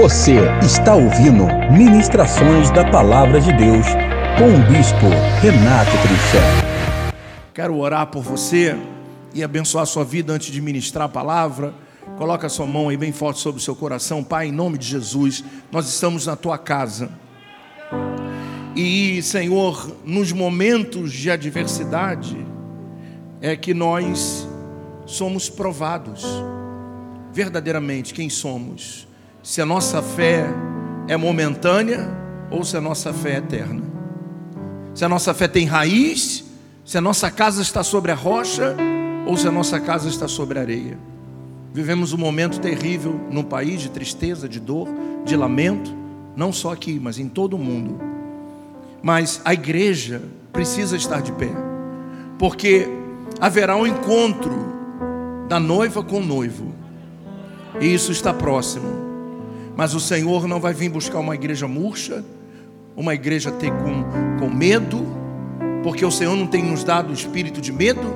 Você está ouvindo Ministrações da Palavra de Deus com o Bispo Renato Trinchel. Quero orar por você e abençoar a sua vida antes de ministrar a palavra. Coloca a sua mão aí bem forte sobre o seu coração. Pai, em nome de Jesus, nós estamos na tua casa. E, Senhor, nos momentos de adversidade, é que nós somos provados verdadeiramente quem somos se a nossa fé é momentânea ou se a nossa fé é eterna. Se a nossa fé tem raiz, se a nossa casa está sobre a rocha ou se a nossa casa está sobre a areia. Vivemos um momento terrível no país de tristeza, de dor, de lamento, não só aqui, mas em todo o mundo. Mas a igreja precisa estar de pé, porque haverá um encontro da noiva com o noivo, e isso está próximo. Mas o Senhor não vai vir buscar uma igreja murcha, uma igreja ter com, com medo, porque o Senhor não tem nos dado espírito de medo,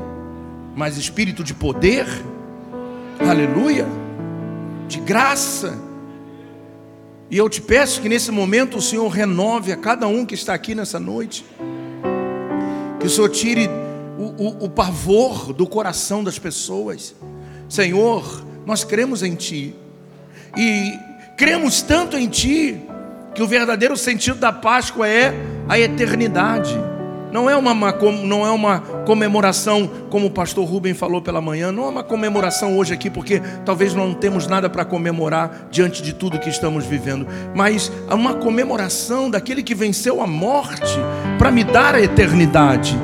mas espírito de poder, aleluia, de graça. E eu te peço que nesse momento o Senhor renove a cada um que está aqui nessa noite, que o Senhor tire o, o, o pavor do coração das pessoas. Senhor, nós cremos em Ti, e cremos tanto em Ti, que o verdadeiro sentido da Páscoa é a eternidade. Não é uma, não é uma comemoração, como o pastor Rubem falou pela manhã, não é uma comemoração hoje aqui, porque talvez não temos nada para comemorar diante de tudo que estamos vivendo, mas é uma comemoração daquele que venceu a morte para me dar a eternidade.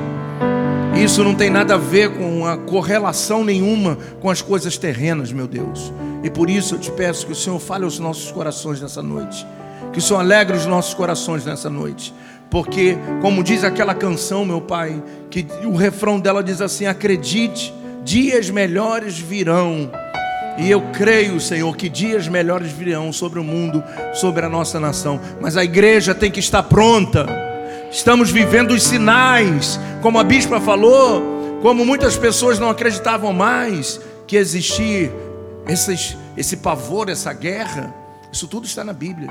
Isso não tem nada a ver com a correlação nenhuma com as coisas terrenas, meu Deus. E por isso eu te peço que o Senhor fale aos nossos corações nessa noite. Que o Senhor alegre os nossos corações nessa noite. Porque, como diz aquela canção, meu Pai, que o refrão dela diz assim: acredite, dias melhores virão. E eu creio, Senhor, que dias melhores virão sobre o mundo, sobre a nossa nação. Mas a igreja tem que estar pronta. Estamos vivendo os sinais, como a bispa falou, como muitas pessoas não acreditavam mais que existir esses, esse pavor, essa guerra, isso tudo está na Bíblia.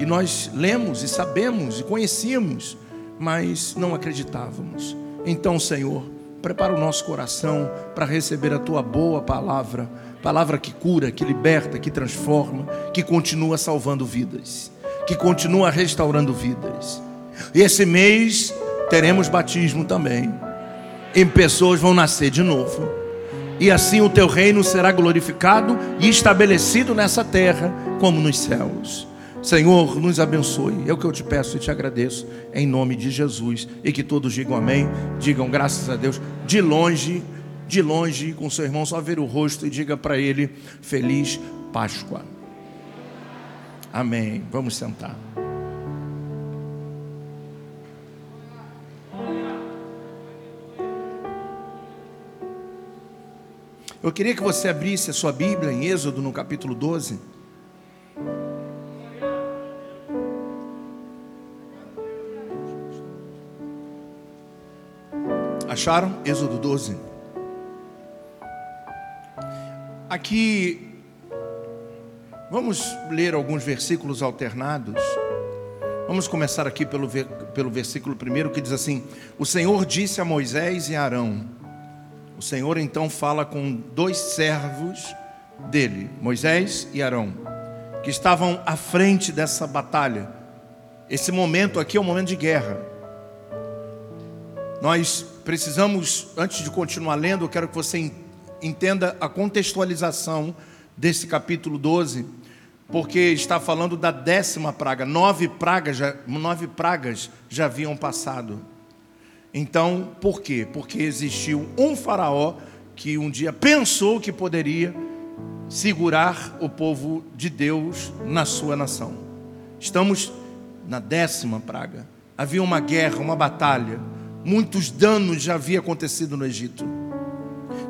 E nós lemos e sabemos e conhecíamos, mas não acreditávamos. Então, Senhor, prepara o nosso coração para receber a tua boa palavra, palavra que cura, que liberta, que transforma, que continua salvando vidas, que continua restaurando vidas. E esse mês teremos batismo também. E pessoas vão nascer de novo e assim o teu reino será glorificado e estabelecido nessa terra como nos céus. Senhor, nos abençoe. É o que eu te peço e te agradeço em nome de Jesus. E que todos digam amém, digam graças a Deus. De longe, de longe, com seu irmão, só ver o rosto e diga para ele: Feliz Páscoa. Amém. Vamos sentar. Eu queria que você abrisse a sua Bíblia em Êxodo, no capítulo 12. Acharam? Êxodo 12. Aqui, vamos ler alguns versículos alternados. Vamos começar aqui pelo, pelo versículo primeiro que diz assim: O Senhor disse a Moisés e a Arão: o Senhor então fala com dois servos dele, Moisés e Arão, que estavam à frente dessa batalha. Esse momento aqui é um momento de guerra. Nós precisamos, antes de continuar lendo, eu quero que você entenda a contextualização desse capítulo 12, porque está falando da décima praga. Nove pragas já, nove pragas já haviam passado. Então, por quê? Porque existiu um faraó que um dia pensou que poderia segurar o povo de Deus na sua nação. Estamos na décima praga. Havia uma guerra, uma batalha. Muitos danos já haviam acontecido no Egito.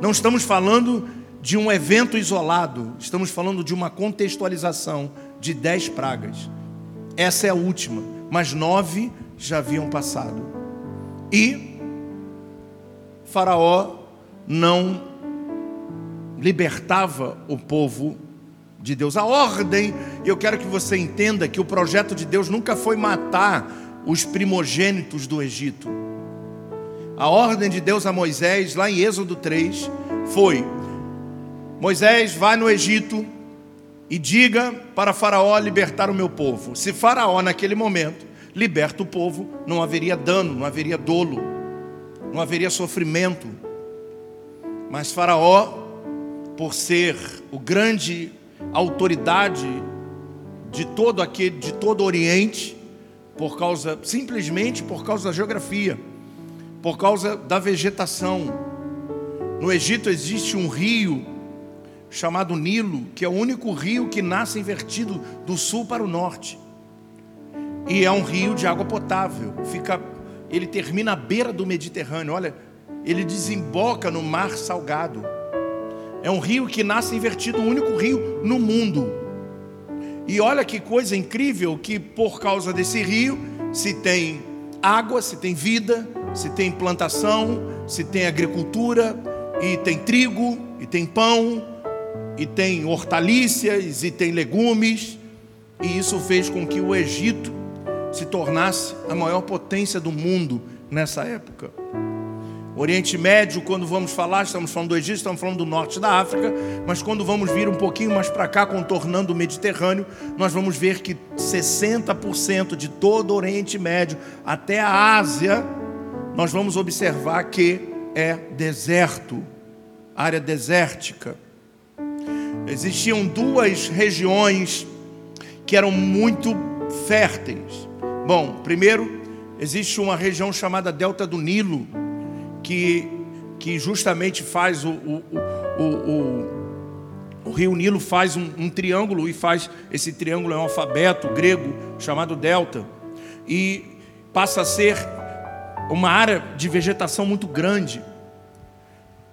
Não estamos falando de um evento isolado, estamos falando de uma contextualização de dez pragas. Essa é a última, mas nove já haviam passado. E Faraó não libertava o povo de Deus. A ordem, eu quero que você entenda que o projeto de Deus nunca foi matar os primogênitos do Egito. A ordem de Deus a Moisés, lá em Êxodo 3, foi: Moisés, vai no Egito e diga para Faraó libertar o meu povo. Se Faraó, naquele momento, liberta o povo, não haveria dano, não haveria dolo, não haveria sofrimento. Mas Faraó, por ser o grande autoridade de todo aquele, de todo o Oriente, por causa simplesmente por causa da geografia, por causa da vegetação. No Egito existe um rio chamado Nilo, que é o único rio que nasce invertido do sul para o norte. E é um rio de água potável. Fica, ele termina à beira do Mediterrâneo. Olha, ele desemboca no mar salgado. É um rio que nasce invertido, o único rio no mundo. E olha que coisa incrível que por causa desse rio se tem água, se tem vida, se tem plantação, se tem agricultura, e tem trigo, e tem pão, e tem hortaliças, e tem legumes. E isso fez com que o Egito se tornasse a maior potência do mundo nessa época. Oriente Médio, quando vamos falar, estamos falando do Egito, estamos falando do norte da África, mas quando vamos vir um pouquinho mais para cá, contornando o Mediterrâneo, nós vamos ver que 60% de todo o Oriente Médio até a Ásia, nós vamos observar que é deserto, área desértica. Existiam duas regiões que eram muito férteis. Bom, primeiro, existe uma região chamada Delta do Nilo, que, que justamente faz o, o, o, o rio Nilo faz um, um, triângulo e faz esse triângulo é um alfabeto grego chamado delta e passa a ser uma área de vegetação muito grande.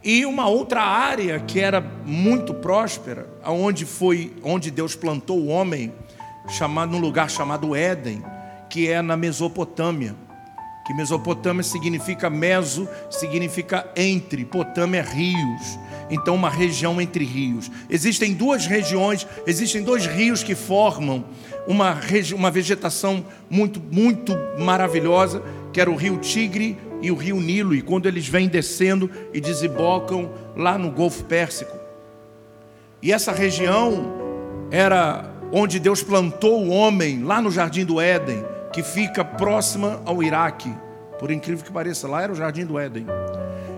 E uma outra área que era muito próspera, aonde foi onde Deus plantou o homem, chamado num lugar chamado Éden, que é na Mesopotâmia que Mesopotâmia significa meso, significa entre, Potâmia é rios. Então, uma região entre rios. Existem duas regiões, existem dois rios que formam uma, uma vegetação muito, muito maravilhosa, que era o rio Tigre e o rio Nilo. E quando eles vêm descendo e desembocam lá no Golfo Pérsico. E essa região era onde Deus plantou o homem, lá no Jardim do Éden que fica próxima ao Iraque. Por incrível que pareça, lá era o Jardim do Éden.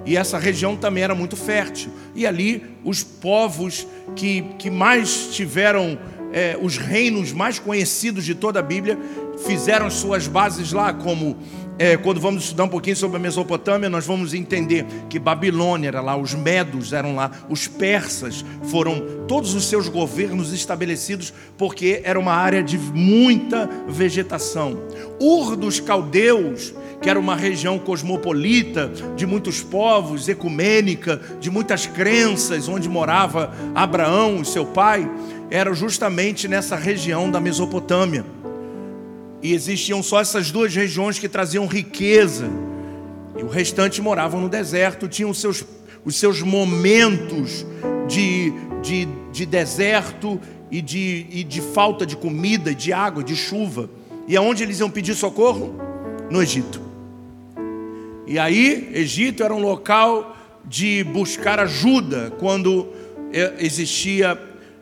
E essa região também era muito fértil. E ali os povos que, que mais tiveram é, os reinos mais conhecidos de toda a Bíblia fizeram suas bases lá, como é, quando vamos estudar um pouquinho sobre a Mesopotâmia, nós vamos entender que Babilônia era lá, os medos eram lá, os persas foram todos os seus governos estabelecidos porque era uma área de muita vegetação. Ur dos caldeus, que era uma região cosmopolita, de muitos povos, ecumênica, de muitas crenças, onde morava Abraão seu pai, era justamente nessa região da Mesopotâmia. E existiam só essas duas regiões que traziam riqueza. E o restante moravam no deserto, tinham os seus, os seus momentos de, de, de deserto e de, e de falta de comida, de água, de chuva. E aonde eles iam pedir socorro? No Egito. E aí, Egito era um local de buscar ajuda quando eh, existia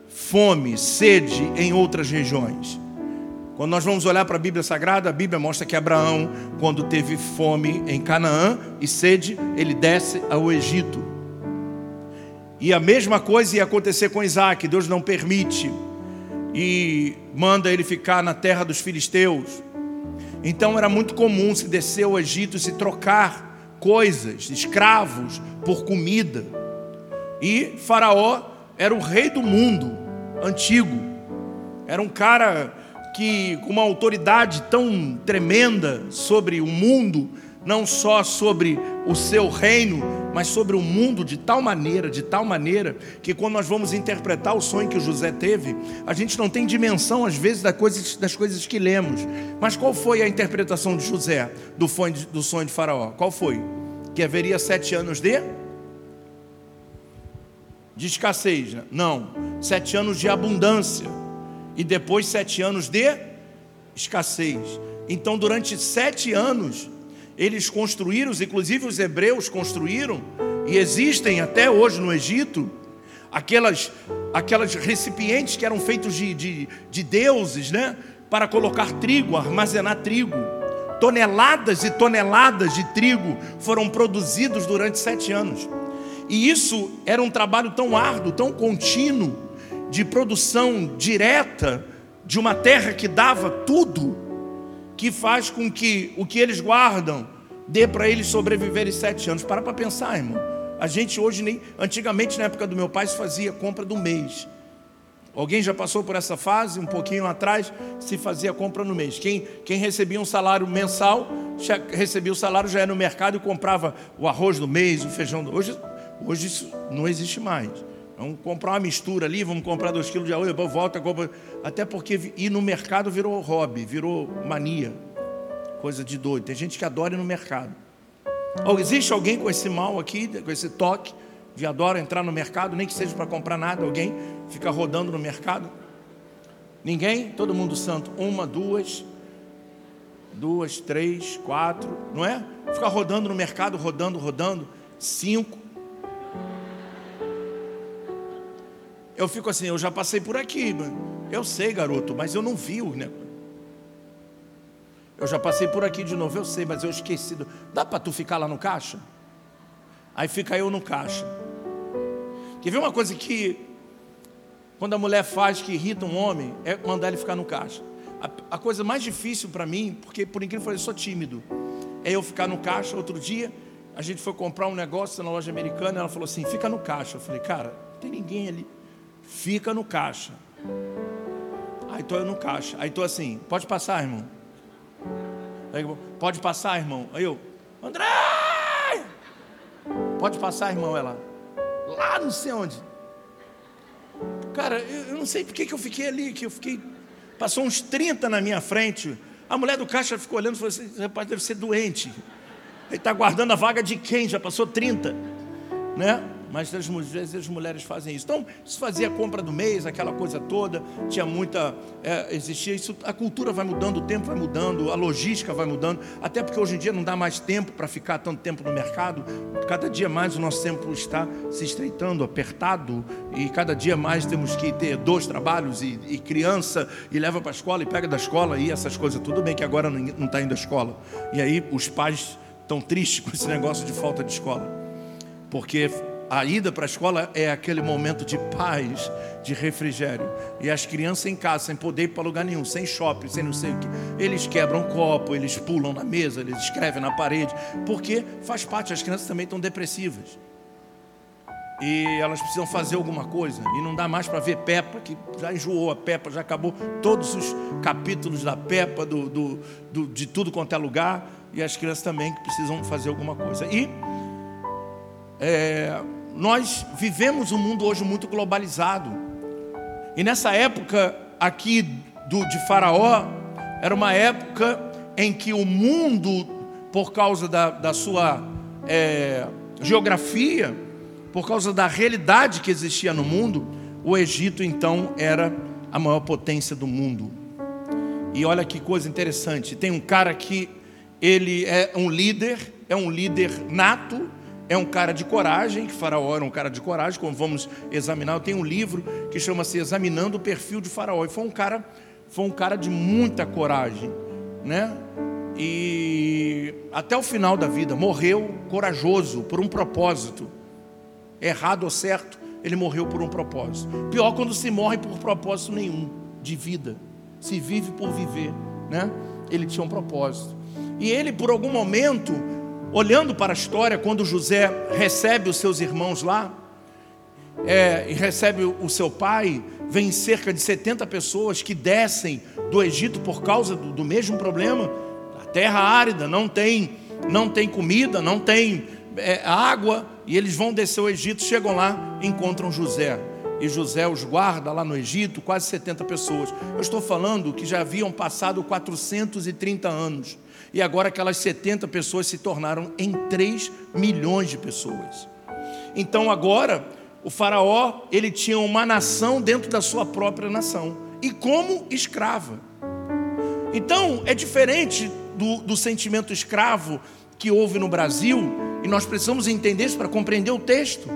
fome, sede em outras regiões. Quando nós vamos olhar para a Bíblia Sagrada, a Bíblia mostra que Abraão, quando teve fome em Canaã e sede, ele desce ao Egito. E a mesma coisa ia acontecer com Isaac, Deus não permite e manda ele ficar na terra dos filisteus. Então era muito comum se descer ao Egito e se trocar coisas, escravos, por comida. E Faraó era o rei do mundo antigo, era um cara que uma autoridade tão tremenda sobre o mundo, não só sobre o seu reino, mas sobre o mundo de tal maneira, de tal maneira, que quando nós vamos interpretar o sonho que o José teve, a gente não tem dimensão, às vezes, das coisas, das coisas que lemos. Mas qual foi a interpretação de José do, do sonho de Faraó? Qual foi? Que haveria sete anos de de escassez. Né? Não, sete anos de abundância e depois sete anos de escassez. Então, durante sete anos, eles construíram, inclusive os hebreus construíram, e existem até hoje no Egito, aquelas, aquelas recipientes que eram feitos de, de, de deuses, né? Para colocar trigo, armazenar trigo. Toneladas e toneladas de trigo foram produzidos durante sete anos. E isso era um trabalho tão árduo, tão contínuo, de produção direta de uma terra que dava tudo, que faz com que o que eles guardam dê para eles sobreviverem sete anos. Para para pensar, irmão. A gente hoje nem. Antigamente, na época do meu pai, se fazia compra do mês. Alguém já passou por essa fase? Um pouquinho atrás, se fazia compra no mês. Quem, quem recebia um salário mensal, recebia o salário, já ia no mercado e comprava o arroz do mês, o feijão do. Hoje, hoje isso não existe mais. Vamos comprar uma mistura ali, vamos comprar dois quilos de arroz, depois volta, compra. Até porque ir no mercado virou hobby, virou mania. Coisa de doido. Tem gente que adora ir no mercado. Existe alguém com esse mal aqui, com esse toque, de adora entrar no mercado, nem que seja para comprar nada, alguém fica rodando no mercado? Ninguém? Todo mundo santo. Uma, duas, duas, três, quatro, não é? Ficar rodando no mercado, rodando, rodando. Cinco. Eu fico assim, eu já passei por aqui, mano. Eu sei, garoto, mas eu não vi o negócio. Eu já passei por aqui de novo, eu sei, mas eu esqueci. Do... Dá para tu ficar lá no caixa? Aí fica eu no caixa. Quer ver uma coisa que, quando a mulher faz que irrita um homem, é mandar ele ficar no caixa. A, a coisa mais difícil para mim, porque por incrível que pareça, eu sou tímido, é eu ficar no caixa. Outro dia, a gente foi comprar um negócio na loja americana, ela falou assim: fica no caixa. Eu falei, cara, tem ninguém ali fica no caixa. Aí estou eu no caixa. Aí estou assim, pode passar, irmão. Aí, pode passar, irmão. Aí eu, André! Pode passar, irmão, ela. Lá não sei onde. Cara, eu, não sei porque que eu fiquei ali, que eu fiquei. Passou uns 30 na minha frente. A mulher do caixa ficou olhando e falou assim: rapaz, deve ser doente. Ele está guardando a vaga de quem? Já passou 30. Né? Mas às vezes as mulheres fazem isso. Então, se fazia a compra do mês, aquela coisa toda, tinha muita. É, existia isso, a cultura vai mudando, o tempo vai mudando, a logística vai mudando, até porque hoje em dia não dá mais tempo para ficar tanto tempo no mercado, cada dia mais o nosso tempo está se estreitando, apertado, e cada dia mais temos que ter dois trabalhos, e, e criança, e leva para a escola, e pega da escola, e essas coisas. Tudo bem que agora não está indo à escola, e aí os pais estão tristes com esse negócio de falta de escola porque a ida para a escola é aquele momento de paz, de refrigério. E as crianças em casa, sem poder ir para lugar nenhum, sem shopping, sem não sei o que, eles quebram copo, eles pulam na mesa, eles escrevem na parede, porque faz parte, as crianças também estão depressivas. E elas precisam fazer alguma coisa. E não dá mais para ver Peppa, que já enjoou a Peppa, já acabou todos os capítulos da Peppa, do, do, do, de tudo quanto é lugar. E as crianças também que precisam fazer alguma coisa. E é, nós vivemos um mundo hoje muito globalizado. E nessa época aqui do, de Faraó, era uma época em que o mundo, por causa da, da sua é, geografia, por causa da realidade que existia no mundo, o Egito então era a maior potência do mundo. E olha que coisa interessante: tem um cara que ele é um líder, é um líder nato, é um cara de coragem, que Faraó era um cara de coragem, como vamos examinar. Eu tenho um livro que chama-se Examinando o Perfil de Faraó. E foi um cara, foi um cara de muita coragem, né? E até o final da vida morreu corajoso por um propósito. Errado ou certo, ele morreu por um propósito. Pior quando se morre por propósito nenhum de vida. Se vive por viver, né? Ele tinha um propósito. E ele, por algum momento, olhando para a história, quando José recebe os seus irmãos lá, é, e recebe o seu pai, vem cerca de 70 pessoas que descem do Egito por causa do, do mesmo problema. A terra árida, não tem, não tem comida, não tem é, água, e eles vão descer o Egito, chegam lá, encontram José. E José os guarda lá no Egito, quase 70 pessoas. Eu estou falando que já haviam passado 430 anos e agora aquelas 70 pessoas se tornaram em 3 milhões de pessoas. Então agora o Faraó ele tinha uma nação dentro da sua própria nação e como escrava. Então é diferente do, do sentimento escravo que houve no Brasil e nós precisamos entender isso para compreender o texto.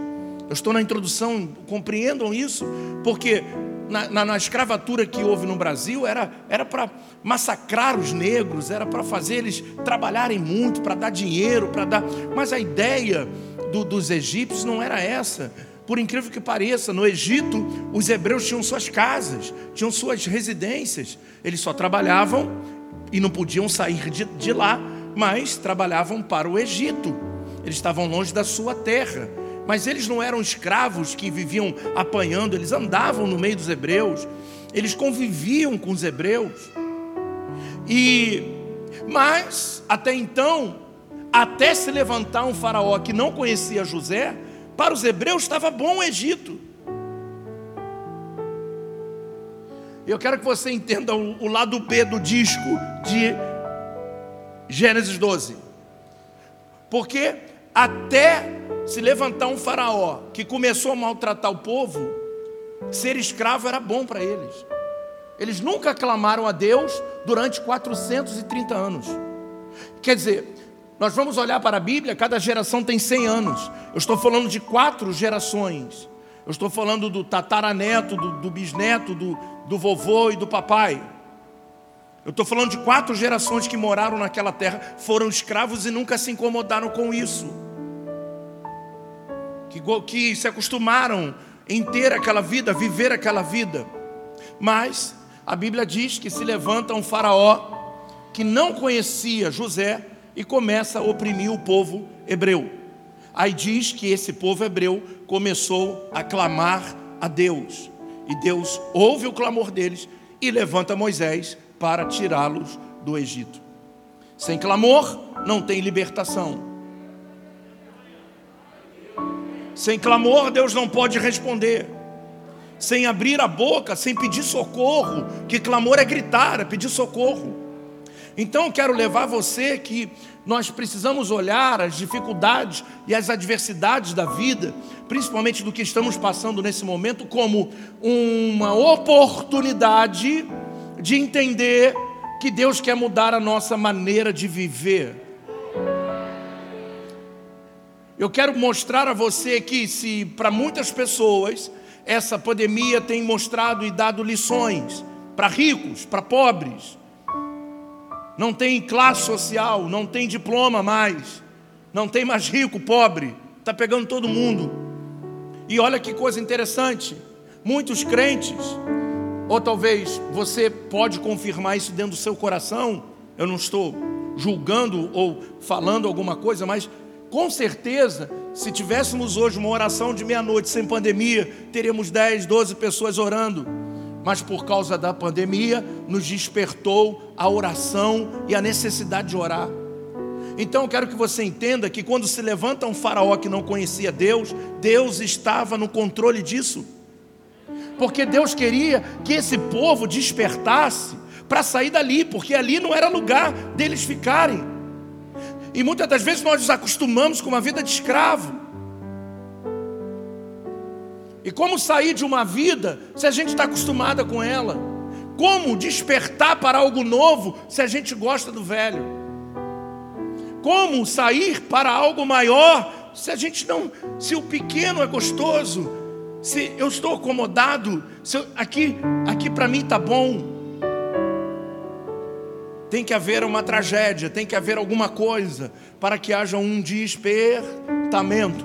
Eu estou na introdução, compreendam isso, porque na, na, na, escravatura que houve no Brasil era para massacrar os negros, era para fazer eles trabalharem muito, para dar dinheiro, para dar. Mas a ideia do, dos egípcios não era essa. Por incrível que pareça, no Egito, os hebreus tinham suas casas, tinham suas residências. Eles só trabalhavam e não podiam sair de, de lá, mas trabalhavam para o Egito. Eles estavam longe da sua terra. Mas eles não eram escravos que viviam apanhando, eles andavam no meio dos hebreus, eles conviviam com os hebreus. E mas até então, até se levantar um faraó que não conhecia José, para os hebreus estava bom o Egito. Eu quero que você entenda o, lado B do disco de Gênesis 12. Porque até se levantar um faraó que começou a maltratar o povo, ser escravo era bom para eles. Eles nunca clamaram a Deus durante 430 anos. Quer dizer, nós vamos olhar para a Bíblia, cada geração tem 100 anos. Eu estou falando de quatro gerações. Eu estou falando do tataraneto, do, do bisneto, do, do vovô e do papai. Eu estou falando de quatro gerações que moraram naquela terra, foram escravos e nunca se incomodaram com isso que, que se acostumaram em ter aquela vida, viver aquela vida. Mas a Bíblia diz que se levanta um faraó que não conhecia José e começa a oprimir o povo hebreu. Aí diz que esse povo hebreu começou a clamar a Deus. E Deus ouve o clamor deles e levanta Moisés para tirá-los do Egito. Sem clamor não tem libertação. Sem clamor, Deus não pode responder. Sem abrir a boca, sem pedir socorro, que clamor é gritar, é pedir socorro. Então, quero levar você que nós precisamos olhar as dificuldades e as adversidades da vida, principalmente do que estamos passando nesse momento, como uma oportunidade de entender que Deus quer mudar a nossa maneira de viver. Eu quero mostrar a você que, se para muitas pessoas essa pandemia tem mostrado e dado lições para ricos, para pobres, não tem classe social, não tem diploma mais, não tem mais rico, pobre, está pegando todo mundo. E olha que coisa interessante: muitos crentes, ou talvez você pode confirmar isso dentro do seu coração, eu não estou julgando ou falando alguma coisa, mas com certeza, se tivéssemos hoje uma oração de meia-noite sem pandemia, teríamos 10, 12 pessoas orando. Mas por causa da pandemia, nos despertou a oração e a necessidade de orar. Então eu quero que você entenda que quando se levanta um faraó que não conhecia Deus, Deus estava no controle disso. Porque Deus queria que esse povo despertasse para sair dali, porque ali não era lugar deles ficarem. E muitas das vezes nós nos acostumamos com uma vida de escravo. E como sair de uma vida se a gente está acostumada com ela? Como despertar para algo novo se a gente gosta do velho? Como sair para algo maior se a gente não, se o pequeno é gostoso, se eu estou acomodado, se eu, aqui, aqui para mim está bom, tem que haver uma tragédia, tem que haver alguma coisa para que haja um despertamento.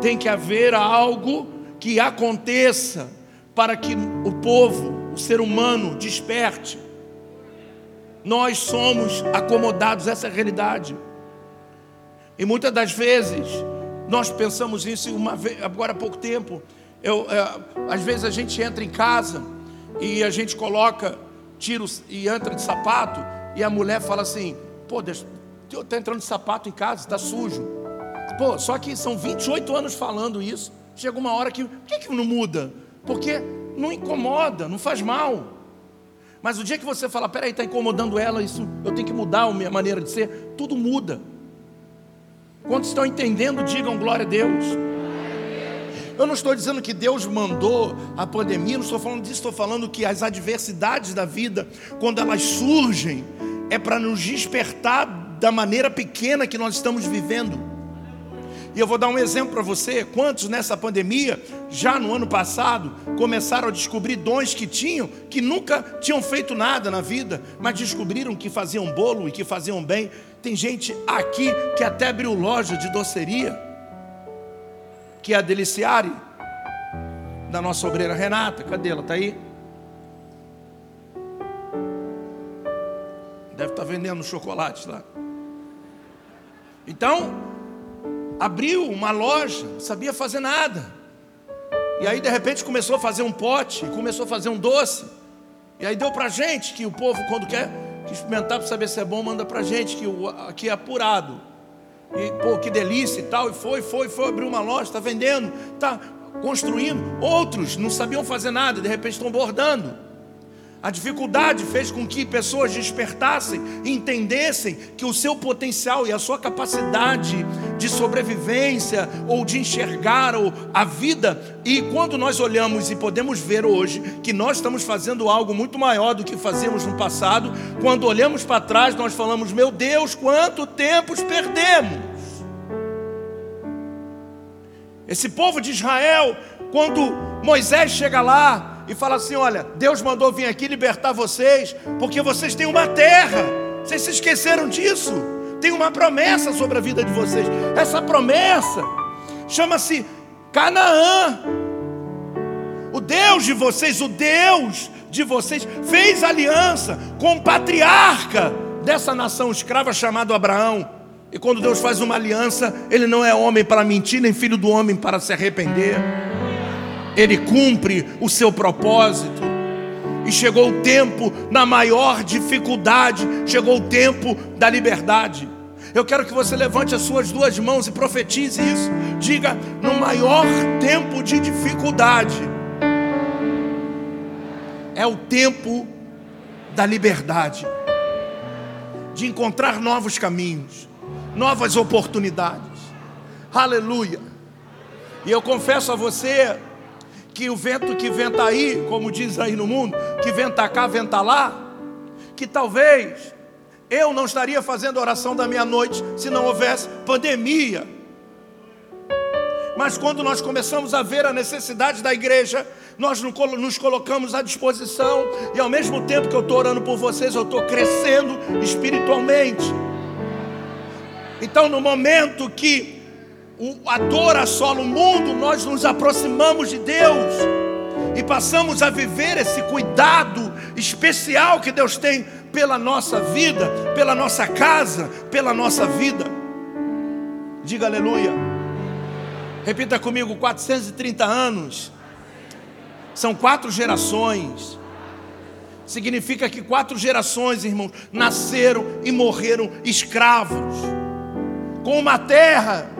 Tem que haver algo que aconteça para que o povo, o ser humano, desperte. Nós somos acomodados, essa a realidade. E muitas das vezes nós pensamos isso uma vez, agora há pouco tempo. Eu, é, às vezes a gente entra em casa e a gente coloca tiros e entra de sapato e a mulher fala assim: pô, está entrando sapato em casa, está sujo. Pô, só que são 28 anos falando isso. Chega uma hora que, por que, que não muda? Porque não incomoda, não faz mal. Mas o dia que você fala, peraí, está incomodando ela, isso, eu tenho que mudar a minha maneira de ser, tudo muda. Quantos estão entendendo, digam glória a Deus. Eu não estou dizendo que Deus mandou a pandemia, não estou falando disso, estou falando que as adversidades da vida, quando elas surgem, é para nos despertar da maneira pequena que nós estamos vivendo. E eu vou dar um exemplo para você. Quantos nessa pandemia, já no ano passado, começaram a descobrir dons que tinham, que nunca tinham feito nada na vida, mas descobriram que faziam bolo e que faziam bem. Tem gente aqui que até abriu loja de doceria, que é a Deliciare, da nossa obreira Renata. Cadê ela? Está aí? Deve estar tá vendendo chocolate lá. Então, abriu uma loja, não sabia fazer nada. E aí de repente começou a fazer um pote, começou a fazer um doce. E aí deu para gente que o povo quando quer experimentar para saber se é bom manda para gente que aqui é apurado. E pô que delícia e tal. E foi, foi, foi abrir uma loja, está vendendo, está construindo. Outros não sabiam fazer nada, de repente estão bordando. A dificuldade fez com que pessoas despertassem entendessem que o seu potencial e a sua capacidade de sobrevivência ou de enxergar a vida, e quando nós olhamos e podemos ver hoje que nós estamos fazendo algo muito maior do que fazíamos no passado, quando olhamos para trás, nós falamos: Meu Deus, quanto tempo perdemos! Esse povo de Israel, quando Moisés chega lá, e fala assim: Olha, Deus mandou vir aqui libertar vocês, porque vocês têm uma terra. Vocês se esqueceram disso? Tem uma promessa sobre a vida de vocês. Essa promessa chama-se Canaã. O Deus de vocês, o Deus de vocês, fez aliança com o patriarca dessa nação escrava chamado Abraão. E quando Deus faz uma aliança, ele não é homem para mentir, nem filho do homem para se arrepender ele cumpre o seu propósito. E chegou o tempo, na maior dificuldade, chegou o tempo da liberdade. Eu quero que você levante as suas duas mãos e profetize isso. Diga: no maior tempo de dificuldade, é o tempo da liberdade, de encontrar novos caminhos, novas oportunidades. Aleluia. E eu confesso a você que o vento que venta aí, como diz aí no mundo, que venta cá, venta lá, que talvez eu não estaria fazendo oração da meia-noite se não houvesse pandemia. Mas quando nós começamos a ver a necessidade da igreja, nós nos colocamos à disposição, e ao mesmo tempo que eu estou orando por vocês, eu estou crescendo espiritualmente. Então, no momento que a dor assola o mundo, nós nos aproximamos de Deus e passamos a viver esse cuidado especial que Deus tem pela nossa vida, pela nossa casa, pela nossa vida. Diga aleluia. Repita comigo: 430 anos. São quatro gerações. Significa que quatro gerações, irmãos, nasceram e morreram escravos, com uma terra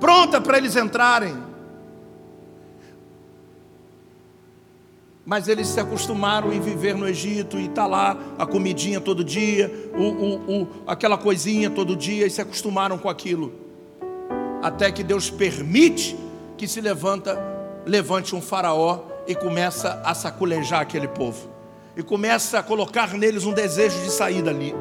pronta para eles entrarem. Mas eles se acostumaram em viver no Egito e está lá a comidinha todo dia, o, o, o, aquela coisinha todo dia, e se acostumaram com aquilo. Até que Deus permite que se levanta, levante um faraó e começa a saculejar aquele povo. E começa a colocar neles um desejo de sair dali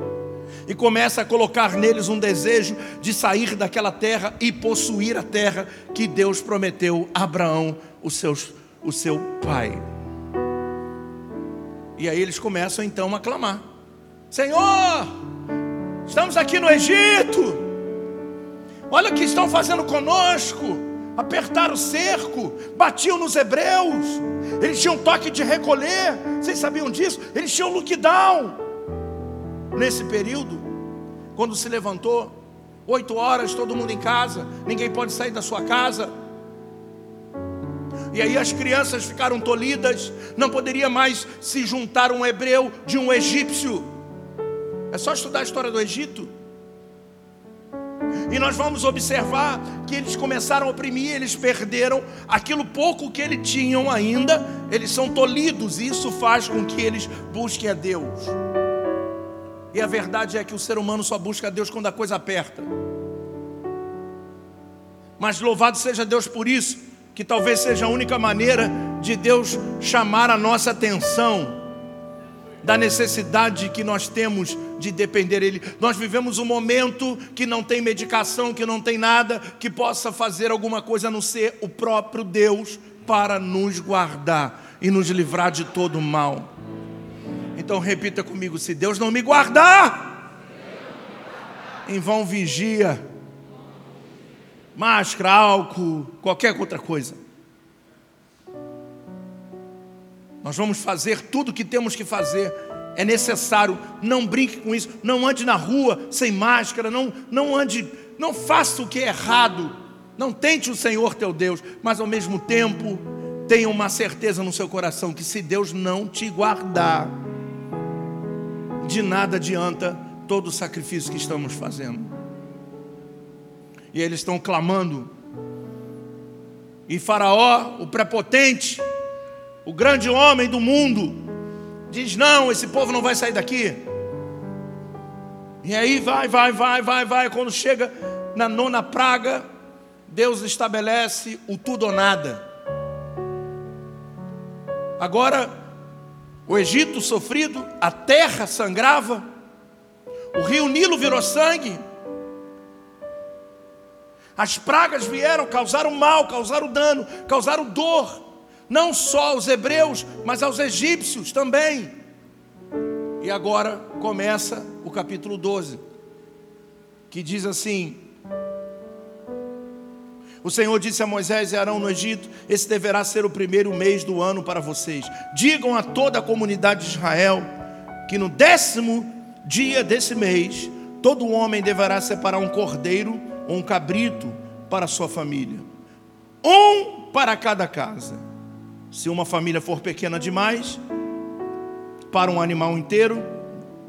e começa a colocar neles um desejo de sair daquela terra e possuir a terra que Deus prometeu a Abraão, o, seus, o seu pai. E aí eles começam então a clamar: Senhor, estamos aqui no Egito, olha o que estão fazendo conosco. Apertaram o cerco, batiam nos hebreus, eles tinham toque de recolher, vocês sabiam disso? Eles tinham lockdown nesse período, quando se levantou, oito horas, todo mundo em casa, ninguém pode sair da sua casa. E aí as crianças ficaram tolhidas, não poderia mais se juntar um hebreu de um egípcio. É só estudar a história do Egito. E nós vamos observar que eles começaram a oprimir, eles perderam aquilo pouco que eles tinham ainda, eles são tolhidos, e isso faz com que eles busquem a Deus. E a verdade é que o ser humano só busca Deus quando a coisa aperta. Mas louvado seja Deus por isso, que talvez seja a única maneira de Deus chamar a nossa atenção da necessidade que nós temos de depender dele. Nós vivemos um momento que não tem medicação, que não tem nada que possa fazer alguma coisa a não ser o próprio Deus para nos guardar e nos livrar de todo mal. Então repita comigo: se Deus não me guardar, em vão vigia, máscara, álcool, qualquer outra coisa. Nós vamos fazer tudo o que temos que fazer. É necessário, não brinque com isso, não ande na rua sem máscara, não, não ande, não faça o que é errado, não tente o Senhor teu Deus, mas ao mesmo tempo tenha uma certeza no seu coração que se Deus não te guardar, de nada adianta todo o sacrifício que estamos fazendo. E eles estão clamando. E Faraó, o prepotente, o grande homem do mundo, diz: Não, esse povo não vai sair daqui. E aí vai, vai, vai, vai, vai. Quando chega na nona praga, Deus estabelece o tudo ou nada. Agora, o Egito sofrido, a terra sangrava, o rio Nilo virou sangue, as pragas vieram, causaram mal, causaram dano, causaram dor, não só aos hebreus, mas aos egípcios também. E agora começa o capítulo 12, que diz assim: o Senhor disse a Moisés e Arão no Egito: Esse deverá ser o primeiro mês do ano para vocês. Digam a toda a comunidade de Israel que no décimo dia desse mês, todo homem deverá separar um cordeiro ou um cabrito para sua família, um para cada casa. Se uma família for pequena demais, para um animal inteiro,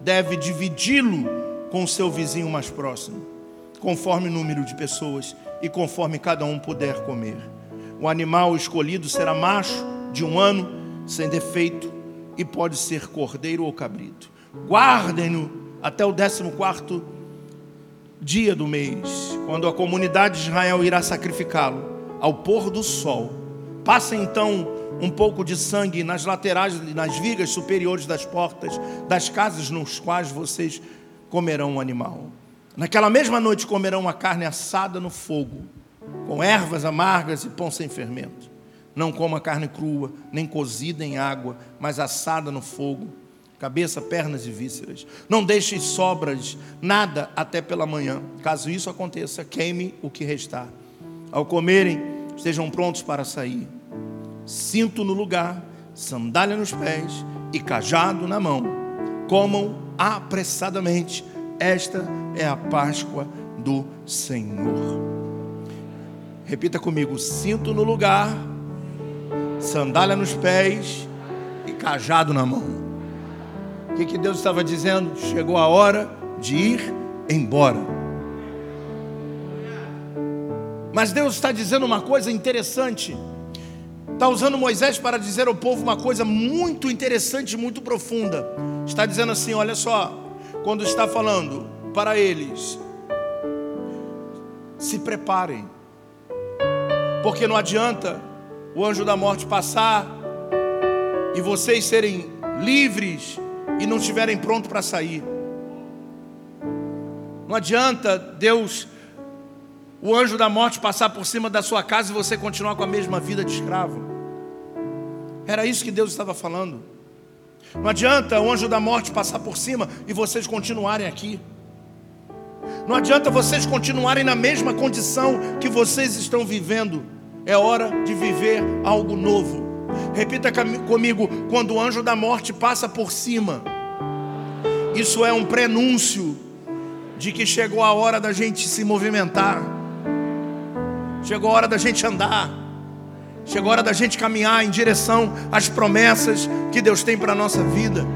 deve dividi-lo com o seu vizinho mais próximo, conforme o número de pessoas e conforme cada um puder comer. O animal escolhido será macho de um ano, sem defeito, e pode ser cordeiro ou cabrito. Guardem-no até o décimo quarto dia do mês, quando a comunidade de Israel irá sacrificá-lo ao pôr do sol. Passem então um pouco de sangue nas laterais, nas vigas superiores das portas das casas nos quais vocês comerão o animal. Naquela mesma noite comerão a carne assada no fogo, com ervas amargas e pão sem fermento. Não coma carne crua, nem cozida em água, mas assada no fogo, cabeça, pernas e vísceras. Não deixe sobras, nada até pela manhã. Caso isso aconteça, queime o que restar. Ao comerem, estejam prontos para sair. Cinto no lugar, sandália nos pés e cajado na mão. Comam apressadamente esta é a Páscoa do Senhor. Repita comigo: cinto no lugar, sandália nos pés e cajado na mão. O que, que Deus estava dizendo? Chegou a hora de ir embora. Mas Deus está dizendo uma coisa interessante. Está usando Moisés para dizer ao povo uma coisa muito interessante, muito profunda. Está dizendo assim: olha só, quando está falando para eles: se preparem, porque não adianta o anjo da morte passar e vocês serem livres e não estiverem prontos para sair. Não adianta Deus, o anjo da morte passar por cima da sua casa e você continuar com a mesma vida de escravo. Era isso que Deus estava falando. Não adianta o anjo da morte passar por cima e vocês continuarem aqui. Não adianta vocês continuarem na mesma condição que vocês estão vivendo. É hora de viver algo novo. Repita comigo: quando o anjo da morte passa por cima, isso é um prenúncio de que chegou a hora da gente se movimentar, chegou a hora da gente andar. Chegou a hora da gente caminhar em direção às promessas que Deus tem para a nossa vida.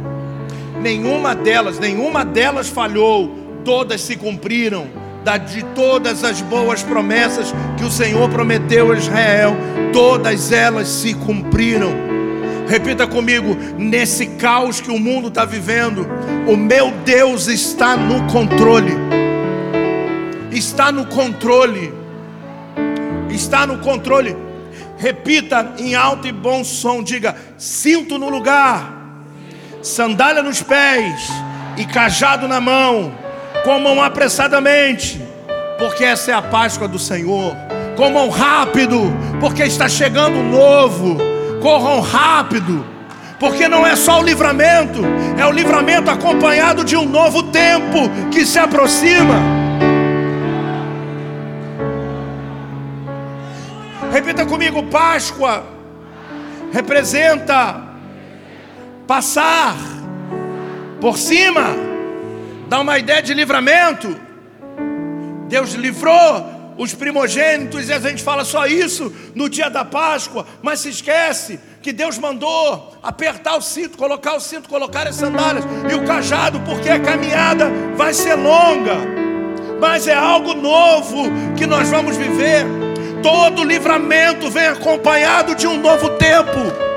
Nenhuma delas, nenhuma delas falhou, todas se cumpriram. De todas as boas promessas que o Senhor prometeu a Israel, todas elas se cumpriram. Repita comigo: nesse caos que o mundo está vivendo, o meu Deus está no controle. Está no controle. Está no controle. Repita em alto e bom som: diga, cinto no lugar, sandália nos pés e cajado na mão. Comam apressadamente, porque essa é a Páscoa do Senhor. Comam rápido, porque está chegando o novo. Corram rápido, porque não é só o livramento, é o livramento acompanhado de um novo tempo que se aproxima. Repita comigo: Páscoa representa passar por cima, dá uma ideia de livramento. Deus livrou os primogênitos e a gente fala só isso no dia da Páscoa, mas se esquece que Deus mandou apertar o cinto, colocar o cinto, colocar as sandálias e o cajado, porque a caminhada vai ser longa, mas é algo novo que nós vamos viver. Todo livramento vem acompanhado de um novo tempo.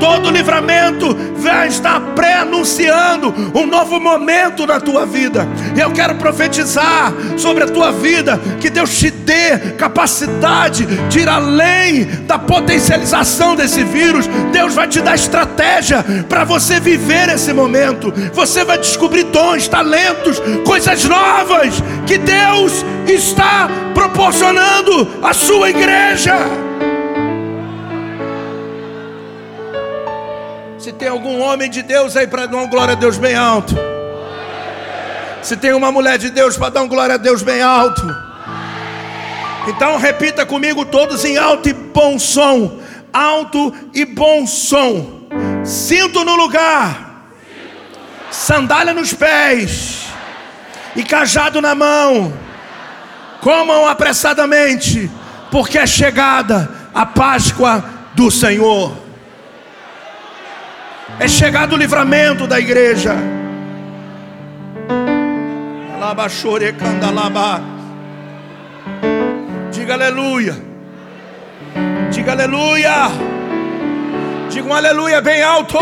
Todo livramento vai estar pré-anunciando um novo momento na tua vida. Eu quero profetizar sobre a tua vida que Deus te dê capacidade de ir além da potencialização desse vírus. Deus vai te dar estratégia para você viver esse momento. Você vai descobrir dons, talentos, coisas novas que Deus está proporcionando à sua igreja. Tem algum homem de Deus aí para dar uma glória a Deus bem alto. Se tem uma mulher de Deus para dar uma glória a Deus bem alto. Então repita comigo todos em alto e bom som. Alto e bom som. Cinto no lugar. Sandália nos pés. E cajado na mão. Comam apressadamente, porque é chegada a Páscoa do Senhor é chegado o livramento da igreja. Diga aleluia. Diga aleluia. Diga um aleluia bem alto.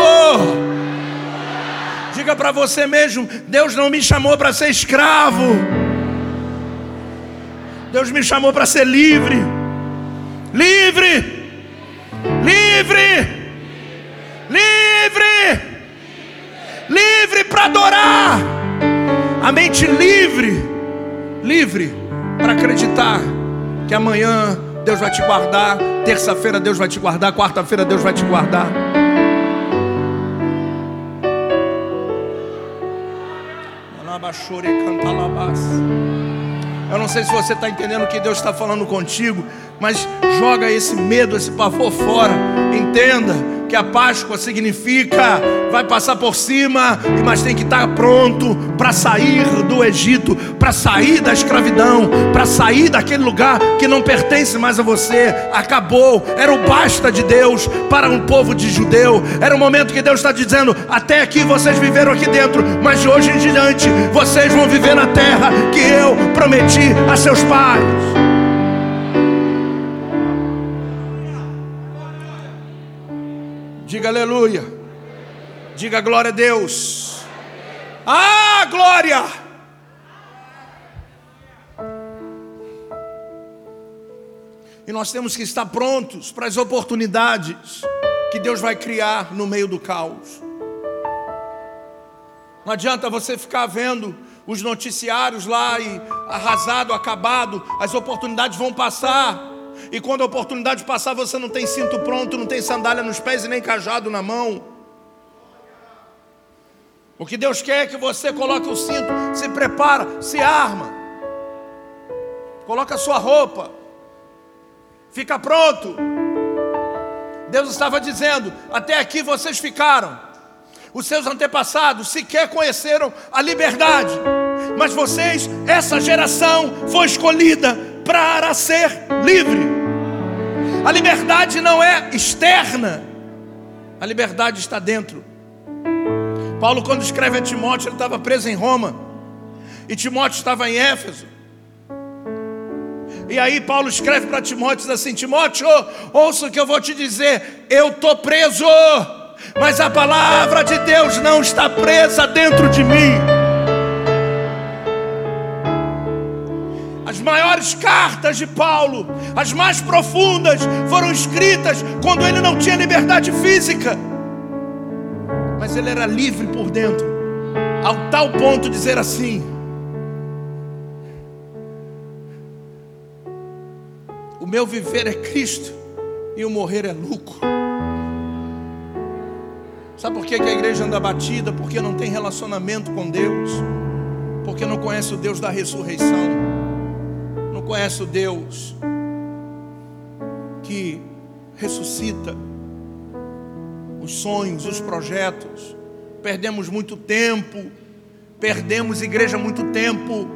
Diga para você mesmo: Deus não me chamou para ser escravo. Deus me chamou para ser livre. Livre. Livre livre, livre para adorar, a mente livre, livre para acreditar que amanhã Deus vai te guardar, terça-feira Deus vai te guardar, quarta-feira Deus vai te guardar. Eu não sei se você está entendendo o que Deus está falando contigo, mas joga esse medo, esse pavor fora. Entenda que a Páscoa significa vai passar por cima, mas tem que estar pronto para sair do Egito, para sair da escravidão, para sair daquele lugar que não pertence mais a você. Acabou, era o basta de Deus para um povo de judeu. Era o momento que Deus está dizendo: até aqui vocês viveram aqui dentro, mas de hoje em diante vocês vão viver na terra que eu prometi a seus pais. Diga aleluia. Diga glória a Deus. Ah, glória! E nós temos que estar prontos para as oportunidades que Deus vai criar no meio do caos. Não adianta você ficar vendo os noticiários lá e arrasado, acabado, as oportunidades vão passar. E quando a oportunidade passar, você não tem cinto pronto, não tem sandália nos pés e nem cajado na mão. O que Deus quer é que você coloque o cinto, se prepara, se arma. Coloca a sua roupa. Fica pronto. Deus estava dizendo: até aqui vocês ficaram. Os seus antepassados sequer conheceram a liberdade. Mas vocês, essa geração, foi escolhida para ser livre. A liberdade não é externa, a liberdade está dentro. Paulo, quando escreve a Timóteo, ele estava preso em Roma, e Timóteo estava em Éfeso. E aí Paulo escreve para Timóteo diz assim: Timóteo, ouça o que eu vou te dizer, eu estou preso, mas a palavra de Deus não está presa dentro de mim. As maiores cartas de Paulo, as mais profundas, foram escritas quando ele não tinha liberdade física, mas ele era livre por dentro, ao tal ponto de dizer assim: O meu viver é Cristo e o morrer é lucro. Sabe por que a igreja anda batida? Porque não tem relacionamento com Deus, porque não conhece o Deus da ressurreição, conhece o Deus que ressuscita os sonhos, os projetos. Perdemos muito tempo, perdemos igreja muito tempo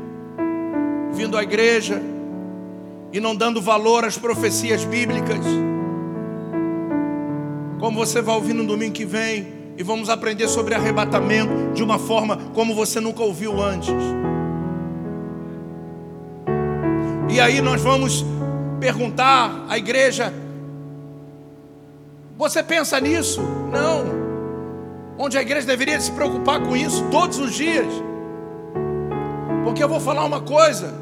vindo à igreja e não dando valor às profecias bíblicas. Como você vai ouvir no domingo que vem, e vamos aprender sobre arrebatamento de uma forma como você nunca ouviu antes. E aí nós vamos perguntar à igreja: Você pensa nisso? Não. Onde a igreja deveria se preocupar com isso todos os dias. Porque eu vou falar uma coisa: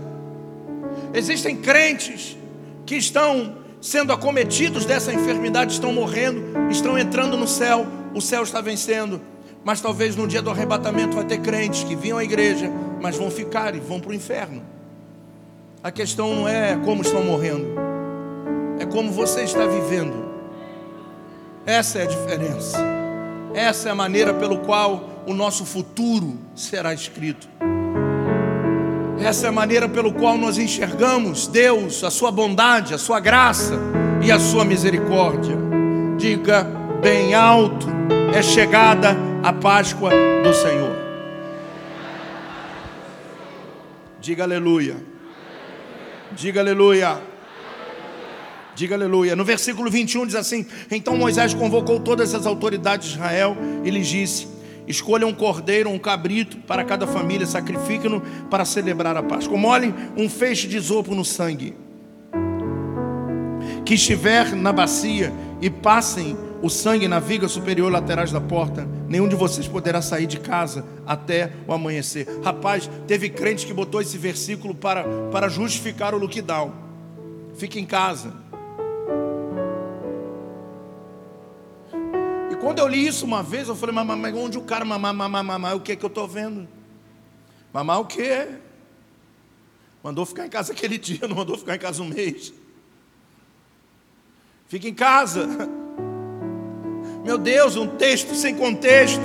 existem crentes que estão sendo acometidos dessa enfermidade, estão morrendo, estão entrando no céu, o céu está vencendo. Mas talvez no dia do arrebatamento vai ter crentes que vinham à igreja, mas vão ficar e vão para o inferno. A questão não é como estão morrendo, é como você está vivendo. Essa é a diferença. Essa é a maneira pelo qual o nosso futuro será escrito. Essa é a maneira pelo qual nós enxergamos Deus, a sua bondade, a sua graça e a sua misericórdia. Diga bem alto: é chegada a Páscoa do Senhor. Diga aleluia. Diga aleluia. Diga aleluia. No versículo 21 diz assim: Então Moisés convocou todas as autoridades de Israel e lhes disse: Escolha um cordeiro, um cabrito para cada família, sacrifiquem-no para celebrar a Páscoa. Molhem um feixe de isopo no sangue que estiver na bacia e passem o sangue na viga superior laterais da porta. Nenhum de vocês poderá sair de casa até o amanhecer. Rapaz, teve crente que botou esse versículo para, para justificar o lockdown. Fique em casa. Quando eu li isso uma vez, eu falei, mas, mas onde o cara mamar, mamar, mamar, o que é que eu estou vendo? Mamar o quê? Mandou ficar em casa aquele dia, não mandou ficar em casa um mês. Fica em casa. Meu Deus, um texto sem contexto.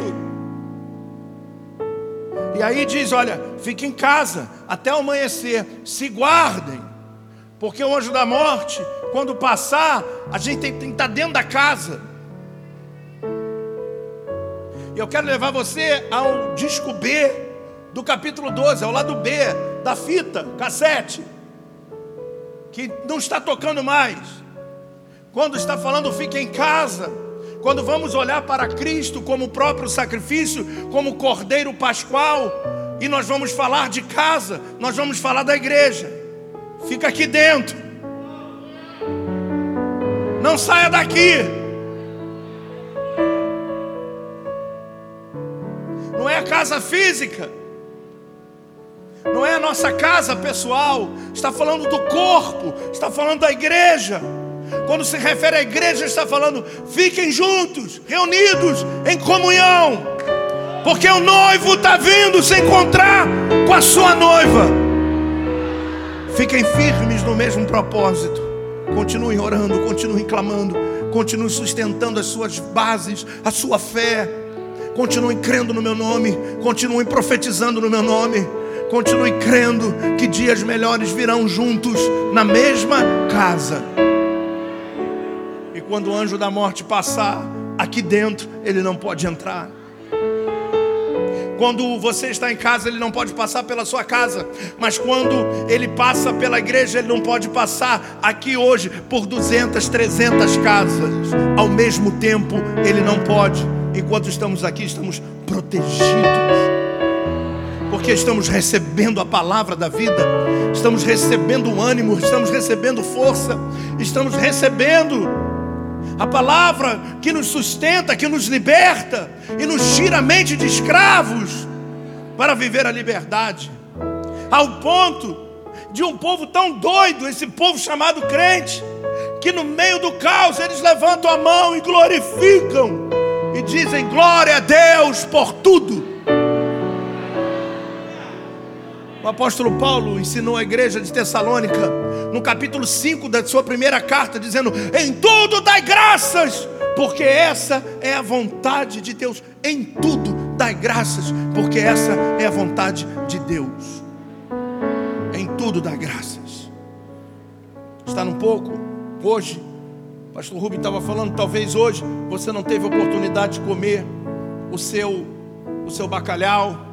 E aí diz: olha, fique em casa até amanhecer, se guardem, porque o anjo da morte, quando passar, a gente tem, tem que estar dentro da casa. E eu quero levar você ao disco B do capítulo 12, ao lado B da fita, cassete, que não está tocando mais. Quando está falando, fique em casa. Quando vamos olhar para Cristo como o próprio sacrifício, como Cordeiro Pascual, e nós vamos falar de casa, nós vamos falar da igreja. Fica aqui dentro. Não saia daqui. não é a casa física, não é a nossa casa pessoal, está falando do corpo, está falando da igreja. Quando se refere à igreja, está falando: fiquem juntos, reunidos em comunhão, porque o noivo está vindo se encontrar com a sua noiva. Fiquem firmes no mesmo propósito, continuem orando, continuem clamando, continuem sustentando as suas bases, a sua fé Continue crendo no meu nome, continue profetizando no meu nome, continue crendo que dias melhores virão juntos na mesma casa. E quando o anjo da morte passar aqui dentro, ele não pode entrar. Quando você está em casa, ele não pode passar pela sua casa, mas quando ele passa pela igreja, ele não pode passar aqui hoje por 200, 300 casas. Ao mesmo tempo, ele não pode. Enquanto estamos aqui, estamos protegidos. Porque estamos recebendo a palavra da vida, estamos recebendo ânimo, estamos recebendo força, estamos recebendo a palavra que nos sustenta, que nos liberta e nos tira a mente de escravos para viver a liberdade, ao ponto de um povo tão doido, esse povo chamado crente, que no meio do caos eles levantam a mão e glorificam e dizem glória a Deus por tudo. O apóstolo Paulo ensinou a igreja de Tessalônica, no capítulo 5 da sua primeira carta, dizendo: Em tudo dai graças, porque essa é a vontade de Deus. Em tudo dai graças, porque essa é a vontade de Deus. Em tudo dai graças. Está num pouco? Hoje, o pastor Rubem estava falando, talvez hoje você não teve oportunidade de comer o seu, o seu bacalhau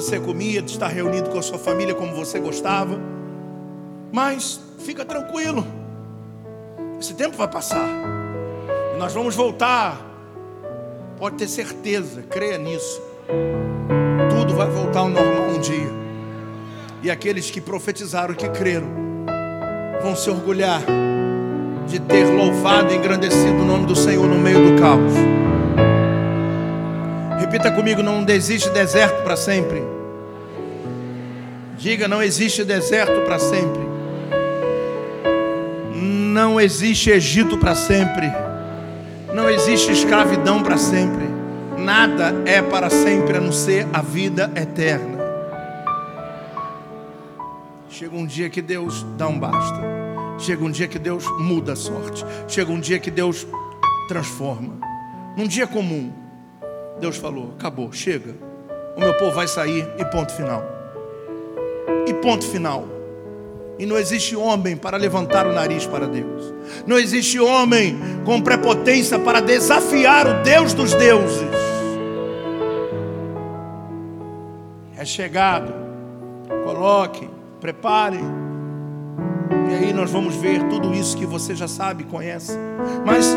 você comia, de estar reunido com a sua família como você gostava. Mas fica tranquilo. Esse tempo vai passar. E nós vamos voltar. Pode ter certeza, creia nisso. Tudo vai voltar ao normal um dia. E aqueles que profetizaram, que creram, vão se orgulhar de ter louvado e engrandecido o nome do Senhor no meio do caos. Repita comigo: não existe deserto para sempre. Diga: não existe deserto para sempre. Não existe Egito para sempre. Não existe escravidão para sempre. Nada é para sempre a não ser a vida eterna. Chega um dia que Deus dá um basta. Chega um dia que Deus muda a sorte. Chega um dia que Deus transforma. Num dia comum, Deus falou: acabou, chega. O meu povo vai sair e ponto final. E ponto final. E não existe homem para levantar o nariz para Deus. Não existe homem com prepotência para desafiar o Deus dos deuses. É chegado. Coloque, prepare. E aí nós vamos ver tudo isso que você já sabe, conhece. Mas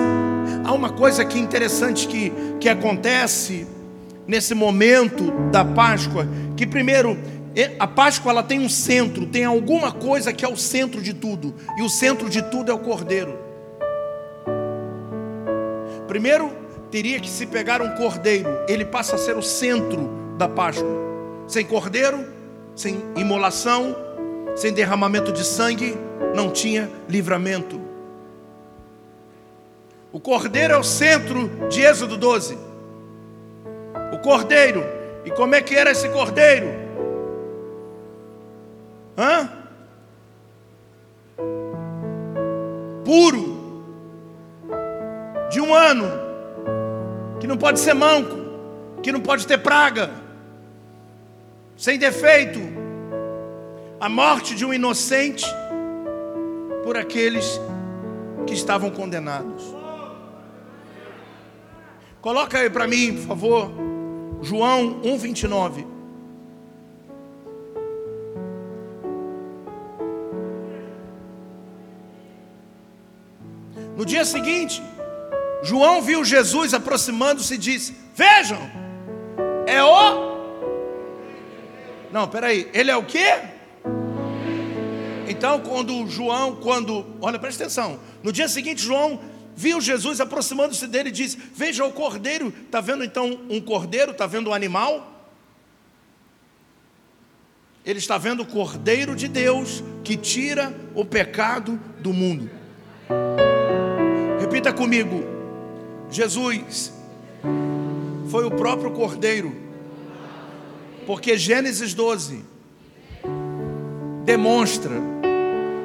há uma coisa que interessante que, que acontece nesse momento da Páscoa, que primeiro a Páscoa ela tem um centro, tem alguma coisa que é o centro de tudo, e o centro de tudo é o cordeiro. Primeiro teria que se pegar um cordeiro, ele passa a ser o centro da Páscoa. Sem cordeiro, sem imolação, sem derramamento de sangue, não tinha livramento. O cordeiro é o centro de Êxodo 12. O cordeiro. E como é que era esse cordeiro? Hã? Puro. De um ano. Que não pode ser manco. Que não pode ter praga. Sem defeito. A morte de um inocente por aqueles que estavam condenados. Coloca aí para mim, por favor, João 1:29. No dia seguinte, João viu Jesus aproximando-se e disse: Vejam, é o. Não, peraí, ele é o quê? Então, quando João, quando. Olha, presta atenção. No dia seguinte, João viu Jesus aproximando-se dele e disse: Veja o cordeiro. Está vendo então um cordeiro? Está vendo um animal? Ele está vendo o cordeiro de Deus que tira o pecado do mundo. Repita comigo: Jesus foi o próprio cordeiro, porque Gênesis 12 demonstra,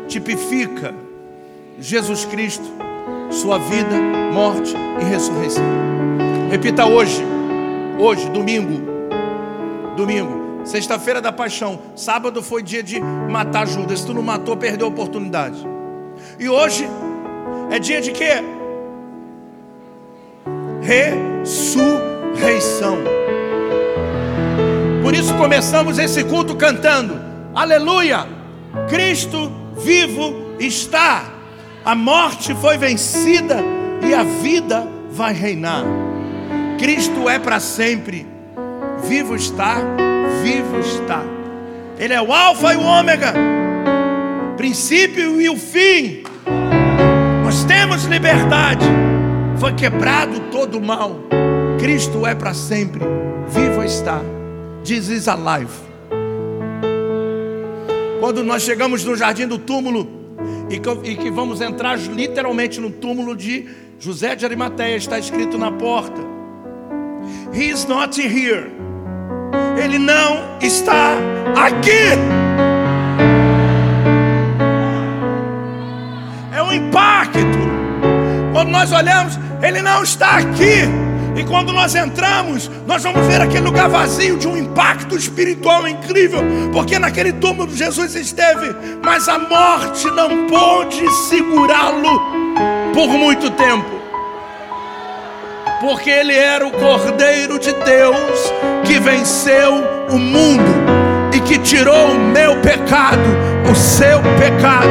tipifica Jesus Cristo, sua vida, morte e ressurreição. Repita hoje, hoje, domingo, domingo, sexta-feira da paixão, sábado foi dia de matar Judas. Se tu não matou, perdeu a oportunidade. E hoje é dia de quê? Ressurreição. Por isso começamos esse culto cantando: Aleluia! Cristo vivo está. A morte foi vencida e a vida vai reinar. Cristo é para sempre. Vivo está, vivo está. Ele é o Alfa e o Ômega, princípio e o fim. Nós temos liberdade. Foi quebrado todo o mal. Cristo é para sempre. Vivo está. Jesus alive. Quando nós chegamos no jardim do túmulo e que, e que vamos entrar literalmente no túmulo de José de Arimateia, está escrito na porta: He is not here. Ele não está aqui. É um impacto. Quando nós olhamos, ele não está aqui. E quando nós entramos, nós vamos ver aquele lugar vazio de um impacto espiritual incrível, porque naquele túmulo Jesus esteve, mas a morte não pôde segurá-lo por muito tempo, porque ele era o Cordeiro de Deus que venceu o mundo e que tirou o meu pecado, o seu pecado.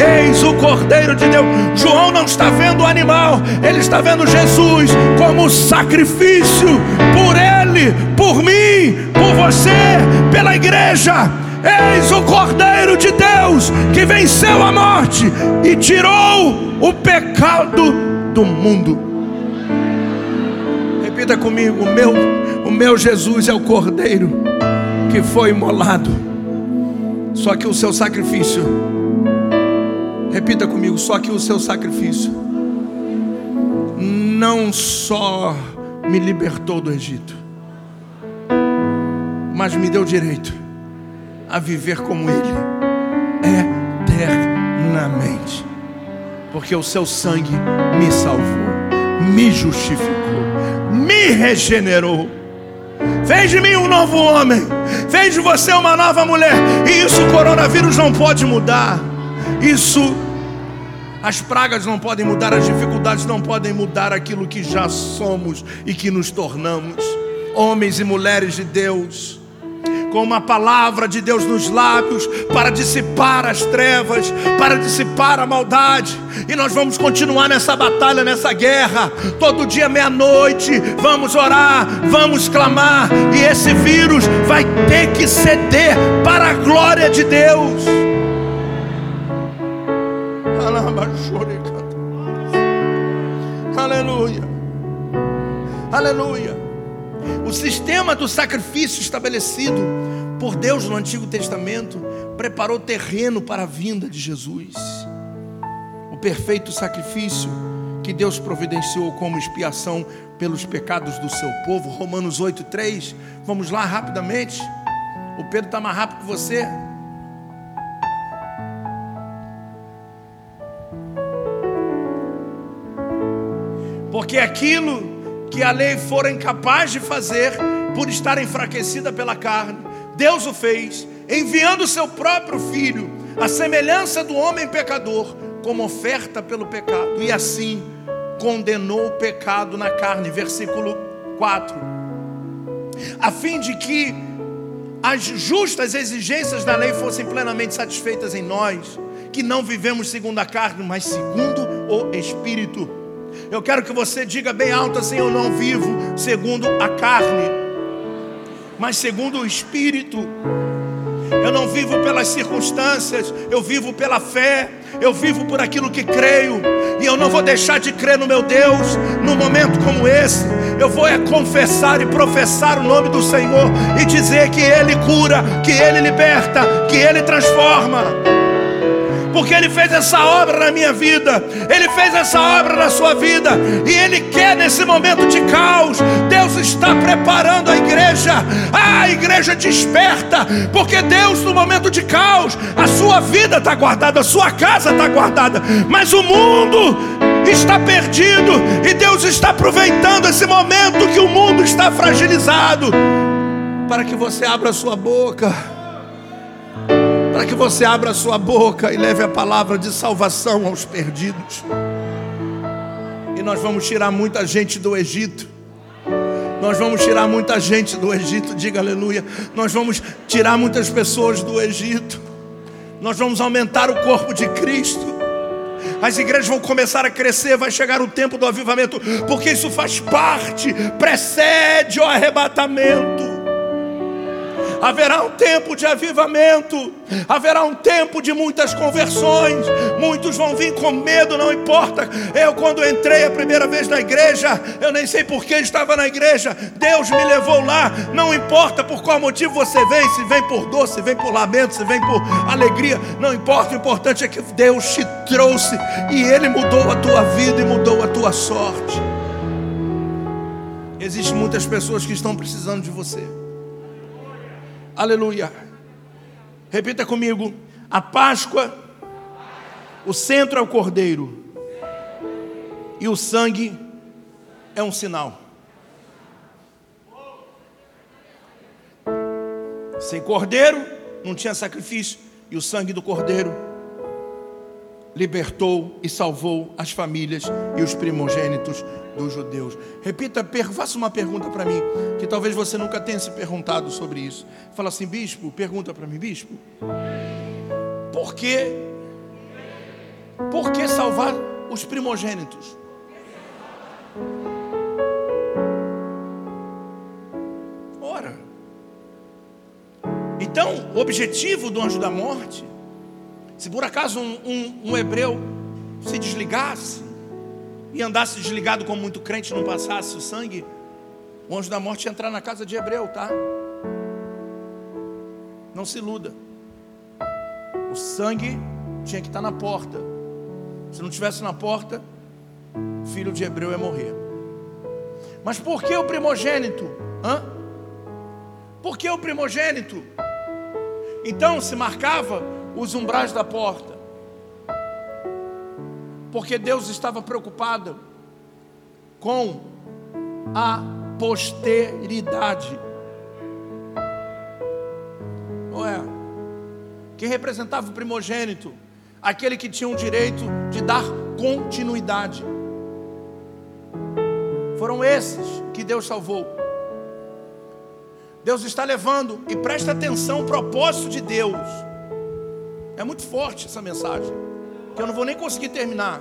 Eis o Cordeiro de Deus. João não está vendo o animal, ele está vendo Jesus como sacrifício por ele, por mim, por você, pela igreja. Eis o Cordeiro de Deus que venceu a morte e tirou o pecado do mundo. Repita comigo: o meu, o meu Jesus é o Cordeiro que foi imolado. Só que o seu sacrifício, repita comigo, só que o seu sacrifício não só me libertou do Egito, mas me deu direito a viver como Ele eternamente, porque o seu sangue me salvou, me justificou, me regenerou Fez de mim um novo homem. Fez de você uma nova mulher. E isso o coronavírus não pode mudar. Isso as pragas não podem mudar, as dificuldades não podem mudar aquilo que já somos e que nos tornamos. Homens e mulheres de Deus com uma palavra de Deus nos lábios para dissipar as trevas, para dissipar a maldade. E nós vamos continuar nessa batalha, nessa guerra. Todo dia, meia-noite, vamos orar, vamos clamar. E esse vírus vai ter que ceder para a glória de Deus. Aleluia. Aleluia. O sistema do sacrifício estabelecido por Deus no Antigo Testamento preparou terreno para a vinda de Jesus. O perfeito sacrifício que Deus providenciou como expiação pelos pecados do seu povo. Romanos 8,3. Vamos lá rapidamente. O Pedro está mais rápido que você. Porque aquilo que a lei fora incapaz de fazer por estar enfraquecida pela carne. Deus o fez, enviando o seu próprio filho, a semelhança do homem pecador, como oferta pelo pecado, e assim condenou o pecado na carne. Versículo 4. A fim de que as justas exigências da lei fossem plenamente satisfeitas em nós, que não vivemos segundo a carne, mas segundo o Espírito. Eu quero que você diga bem alto assim: Eu não vivo segundo a carne, mas segundo o Espírito. Eu não vivo pelas circunstâncias, eu vivo pela fé, eu vivo por aquilo que creio, e eu não vou deixar de crer no meu Deus num momento como esse. Eu vou é confessar e professar o nome do Senhor e dizer que Ele cura, que Ele liberta, que Ele transforma porque Ele fez essa obra na minha vida, Ele fez essa obra na sua vida, e Ele quer nesse momento de caos. Deus está preparando a igreja, a igreja desperta, porque Deus, no momento de caos, a sua vida está guardada, a sua casa está guardada, mas o mundo está perdido, e Deus está aproveitando esse momento que o mundo está fragilizado, para que você abra sua boca para que você abra sua boca e leve a palavra de salvação aos perdidos. E nós vamos tirar muita gente do Egito. Nós vamos tirar muita gente do Egito, diga aleluia. Nós vamos tirar muitas pessoas do Egito. Nós vamos aumentar o corpo de Cristo. As igrejas vão começar a crescer, vai chegar o tempo do avivamento, porque isso faz parte, precede o arrebatamento. Haverá um tempo de avivamento, haverá um tempo de muitas conversões. Muitos vão vir com medo, não importa. Eu, quando entrei a primeira vez na igreja, eu nem sei por que estava na igreja. Deus me levou lá. Não importa por qual motivo você vem, se vem por dor, se vem por lamento, se vem por alegria, não importa. O importante é que Deus te trouxe e Ele mudou a tua vida e mudou a tua sorte. Existem muitas pessoas que estão precisando de você. Aleluia. Repita comigo: a Páscoa, o centro é o cordeiro, e o sangue é um sinal. Sem cordeiro, não tinha sacrifício, e o sangue do cordeiro libertou e salvou as famílias e os primogênitos dos judeus. Repita, faça uma pergunta para mim, que talvez você nunca tenha se perguntado sobre isso. Fala assim, bispo, pergunta para mim, bispo. Por que por que salvar os primogênitos? Ora. Então, o objetivo do anjo da morte, se por acaso um, um, um hebreu se desligasse, e andasse desligado como muito crente, não passasse o sangue, o anjo da morte ia entrar na casa de Hebreu, tá? Não se iluda. O sangue tinha que estar na porta. Se não tivesse na porta, o filho de Hebreu ia morrer. Mas por que o primogênito? Hã? Por que o primogênito? Então se marcava os umbrais da porta porque Deus estava preocupado com a posteridade. Quem representava o primogênito, aquele que tinha o direito de dar continuidade. Foram esses que Deus salvou. Deus está levando, e presta atenção, o propósito de Deus. É muito forte essa mensagem que eu não vou nem conseguir terminar.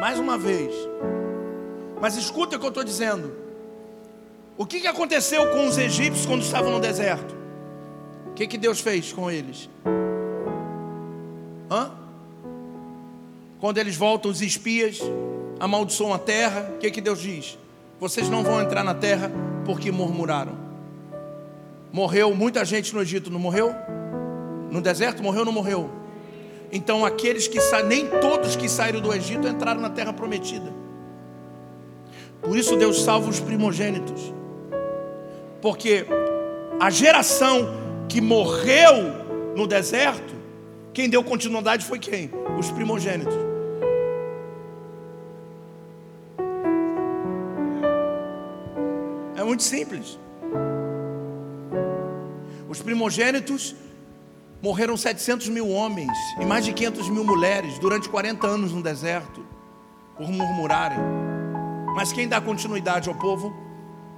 Mais uma vez. Mas escuta o que eu estou dizendo. O que, que aconteceu com os egípcios quando estavam no deserto? O que, que Deus fez com eles? Hã? Quando eles voltam, os espias amaldiçoam a terra, o que, que Deus diz? Vocês não vão entrar na terra porque murmuraram. Morreu muita gente no Egito, não morreu? No deserto morreu ou não morreu? Então aqueles que sa... nem todos que saíram do Egito entraram na terra prometida. Por isso Deus salva os primogênitos. Porque a geração que morreu no deserto, quem deu continuidade foi quem? Os primogênitos. É muito simples. Os primogênitos Morreram 700 mil homens e mais de 500 mil mulheres durante 40 anos no deserto, por murmurarem. Mas quem dá continuidade ao povo?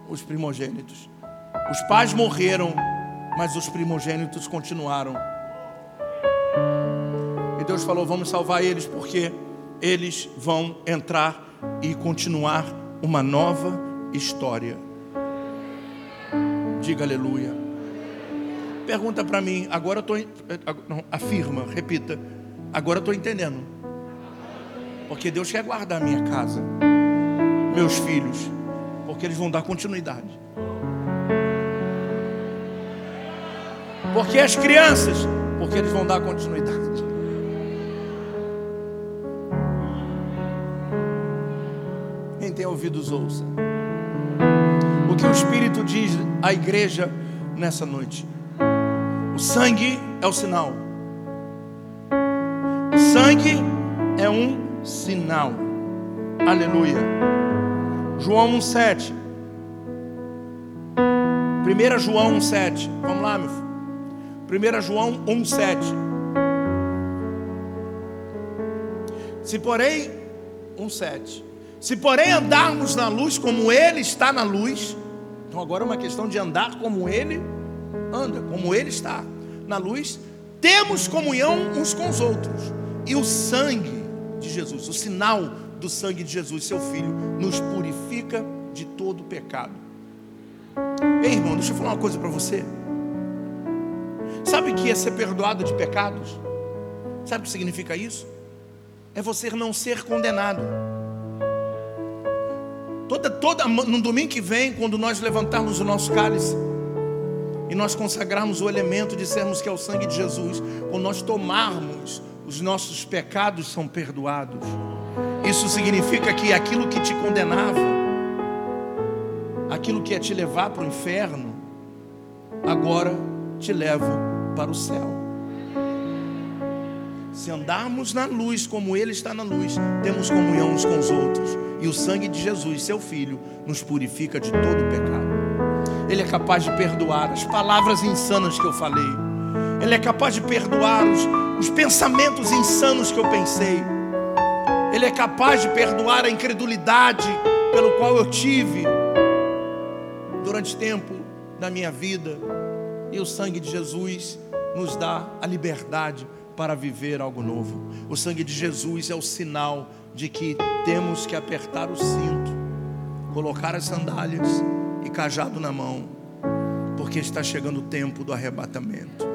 Os primogênitos. Os pais morreram, mas os primogênitos continuaram. E Deus falou: vamos salvar eles, porque eles vão entrar e continuar uma nova história. Diga aleluia pergunta para mim, agora eu estou. Não, afirma, repita. Agora eu estou entendendo. Porque Deus quer guardar a minha casa, meus filhos, porque eles vão dar continuidade. Porque as crianças, porque eles vão dar continuidade. Quem tem ouvidos, ouça. O que o Espírito diz à igreja nessa noite. O sangue é o sinal. O sangue é um sinal. Aleluia. João 1,7. 1 João 1,7. Vamos lá, meu filho. 1 João 1,7. Se porém, 1,7. Se porém andarmos na luz como Ele está na luz, então agora é uma questão de andar como Ele anda como Ele está na luz, temos comunhão uns com os outros, e o sangue de Jesus, o sinal do sangue de Jesus, seu Filho, nos purifica de todo pecado. Ei, irmão, deixa eu falar uma coisa para você. Sabe o que é ser perdoado de pecados? Sabe o que significa isso? É você não ser condenado. Toda, toda, no domingo que vem, quando nós levantarmos o nosso cálice e nós consagrarmos o elemento, dissermos que é o sangue de Jesus, quando nós tomarmos, os nossos pecados são perdoados. Isso significa que aquilo que te condenava, aquilo que ia te levar para o inferno, agora te leva para o céu. Se andarmos na luz como Ele está na luz, temos comunhão uns com os outros. E o sangue de Jesus, seu Filho, nos purifica de todo pecado. Ele é capaz de perdoar as palavras insanas que eu falei. Ele é capaz de perdoar os, os pensamentos insanos que eu pensei. Ele é capaz de perdoar a incredulidade pelo qual eu tive durante tempo da minha vida. E o sangue de Jesus nos dá a liberdade para viver algo novo. O sangue de Jesus é o sinal de que temos que apertar o cinto, colocar as sandálias e cajado na mão, porque está chegando o tempo do arrebatamento.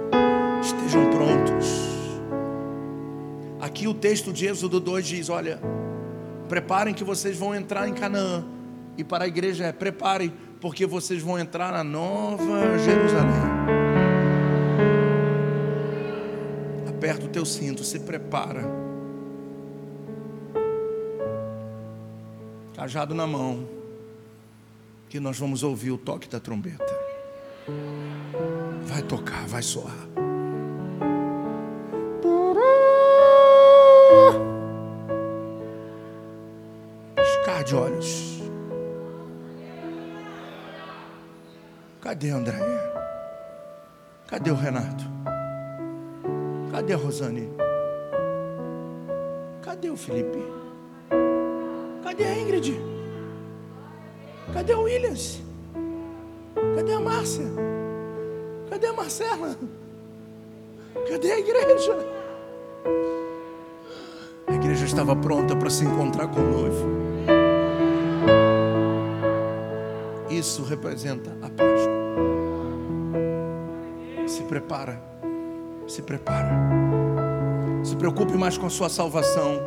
Estejam prontos. Aqui o texto de Êxodo 2 diz: Olha, preparem que vocês vão entrar em Canaã. E para a igreja é: preparem, porque vocês vão entrar na nova Jerusalém. aperta o teu cinto, se prepara. Cajado na mão, que nós vamos ouvir o toque da trombeta. Vai tocar, vai soar. Piscar de olhos. Cadê André? Cadê o Renato? Cadê a Rosane? Cadê o Felipe? Cadê a Ingrid? Cadê o Williams? Cadê a Márcia? Cadê a Marcela? Cadê a igreja? A igreja estava pronta para se encontrar com o noivo. Isso representa a Páscoa. Se prepara se prepara. Se preocupe mais com a sua salvação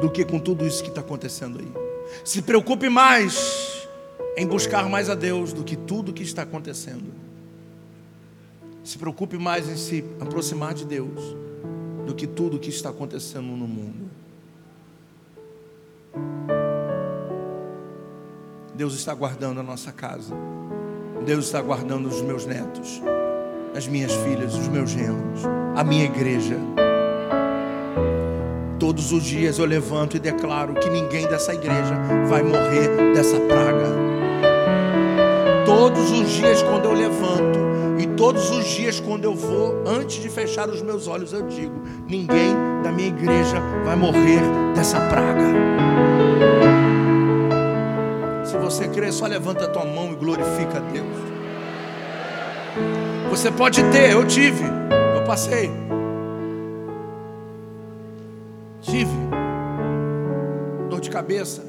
do que com tudo isso que está acontecendo aí. Se preocupe mais em buscar mais a Deus do que tudo que está acontecendo. Se preocupe mais em se aproximar de Deus do que tudo que está acontecendo no mundo. Deus está guardando a nossa casa. Deus está guardando os meus netos as minhas filhas, os meus genros, a minha igreja. Todos os dias eu levanto e declaro que ninguém dessa igreja vai morrer dessa praga. Todos os dias, quando eu levanto, e todos os dias, quando eu vou, antes de fechar os meus olhos, eu digo: ninguém da minha igreja vai morrer dessa praga. Se você crer, só levanta a tua mão e glorifica a Deus. Você pode ter, eu tive, eu passei. Cabeça,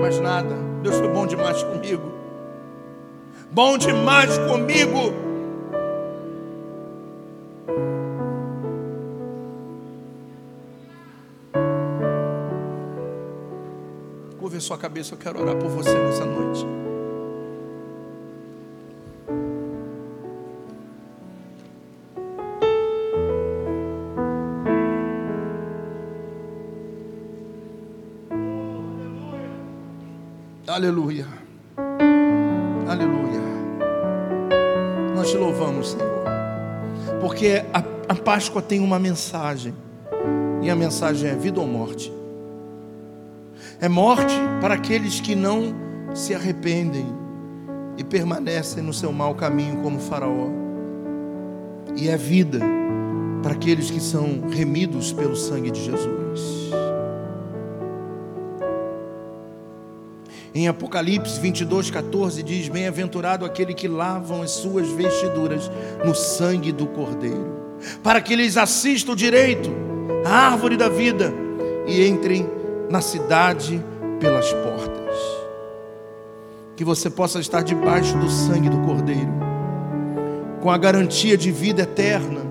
mas nada. Deus foi bom demais comigo. Bom demais comigo. Curva sua cabeça, eu quero orar por você nessa noite. Aleluia. Aleluia. Nós te louvamos, Senhor. Porque a, a Páscoa tem uma mensagem. E a mensagem é vida ou morte. É morte para aqueles que não se arrependem e permanecem no seu mau caminho como Faraó. E é vida para aqueles que são remidos pelo sangue de Jesus. Em Apocalipse 22, 14 diz: Bem-aventurado aquele que lavam as suas vestiduras no sangue do Cordeiro, para que eles assistam direito à árvore da vida e entrem na cidade pelas portas. Que você possa estar debaixo do sangue do Cordeiro, com a garantia de vida eterna,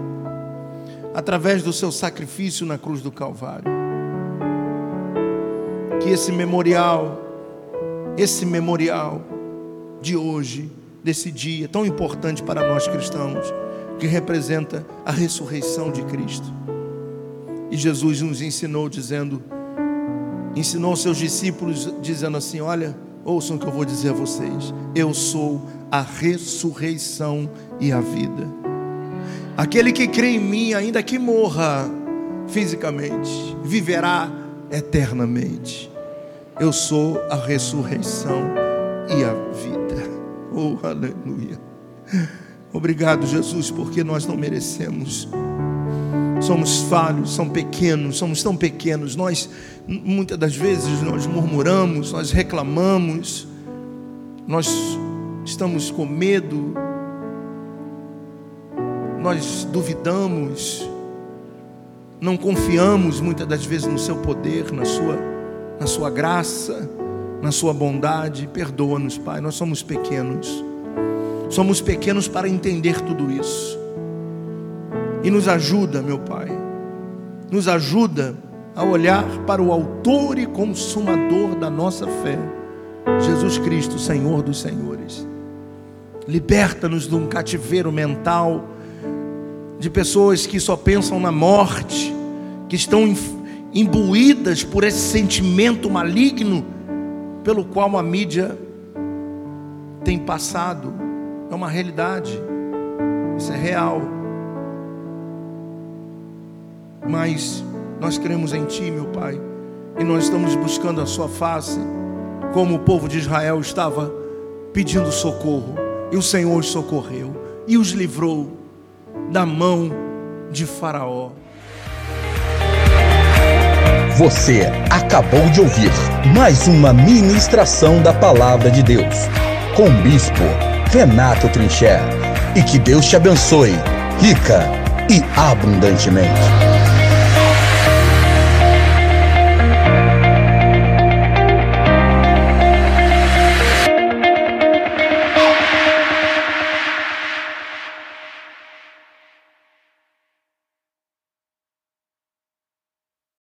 através do seu sacrifício na cruz do Calvário. Que esse memorial, esse memorial de hoje, desse dia tão importante para nós cristãos, que representa a ressurreição de Cristo. E Jesus nos ensinou dizendo, ensinou seus discípulos dizendo assim: Olha, ouçam o que eu vou dizer a vocês. Eu sou a ressurreição e a vida. Aquele que crê em mim, ainda que morra fisicamente, viverá eternamente. Eu sou a ressurreição e a vida. Oh, aleluia. Obrigado, Jesus, porque nós não merecemos. Somos falhos, somos pequenos, somos tão pequenos. Nós, muitas das vezes, nós murmuramos, nós reclamamos, nós estamos com medo, nós duvidamos, não confiamos muitas das vezes no seu poder, na sua, na sua graça, na sua bondade. Perdoa-nos, Pai, nós somos pequenos. Somos pequenos para entender tudo isso. E nos ajuda, meu Pai, nos ajuda a olhar para o Autor e Consumador da nossa fé, Jesus Cristo, Senhor dos Senhores. Liberta-nos de um cativeiro mental, de pessoas que só pensam na morte, que estão imbuídas por esse sentimento maligno pelo qual a mídia tem passado é uma realidade, isso é real. Mas nós cremos em Ti, meu Pai, e nós estamos buscando a Sua face, como o povo de Israel estava pedindo socorro, e o Senhor os socorreu e os livrou da mão de Faraó. Você acabou de ouvir mais uma ministração da Palavra de Deus com o Bispo Renato Trincher. E que Deus te abençoe, rica e abundantemente.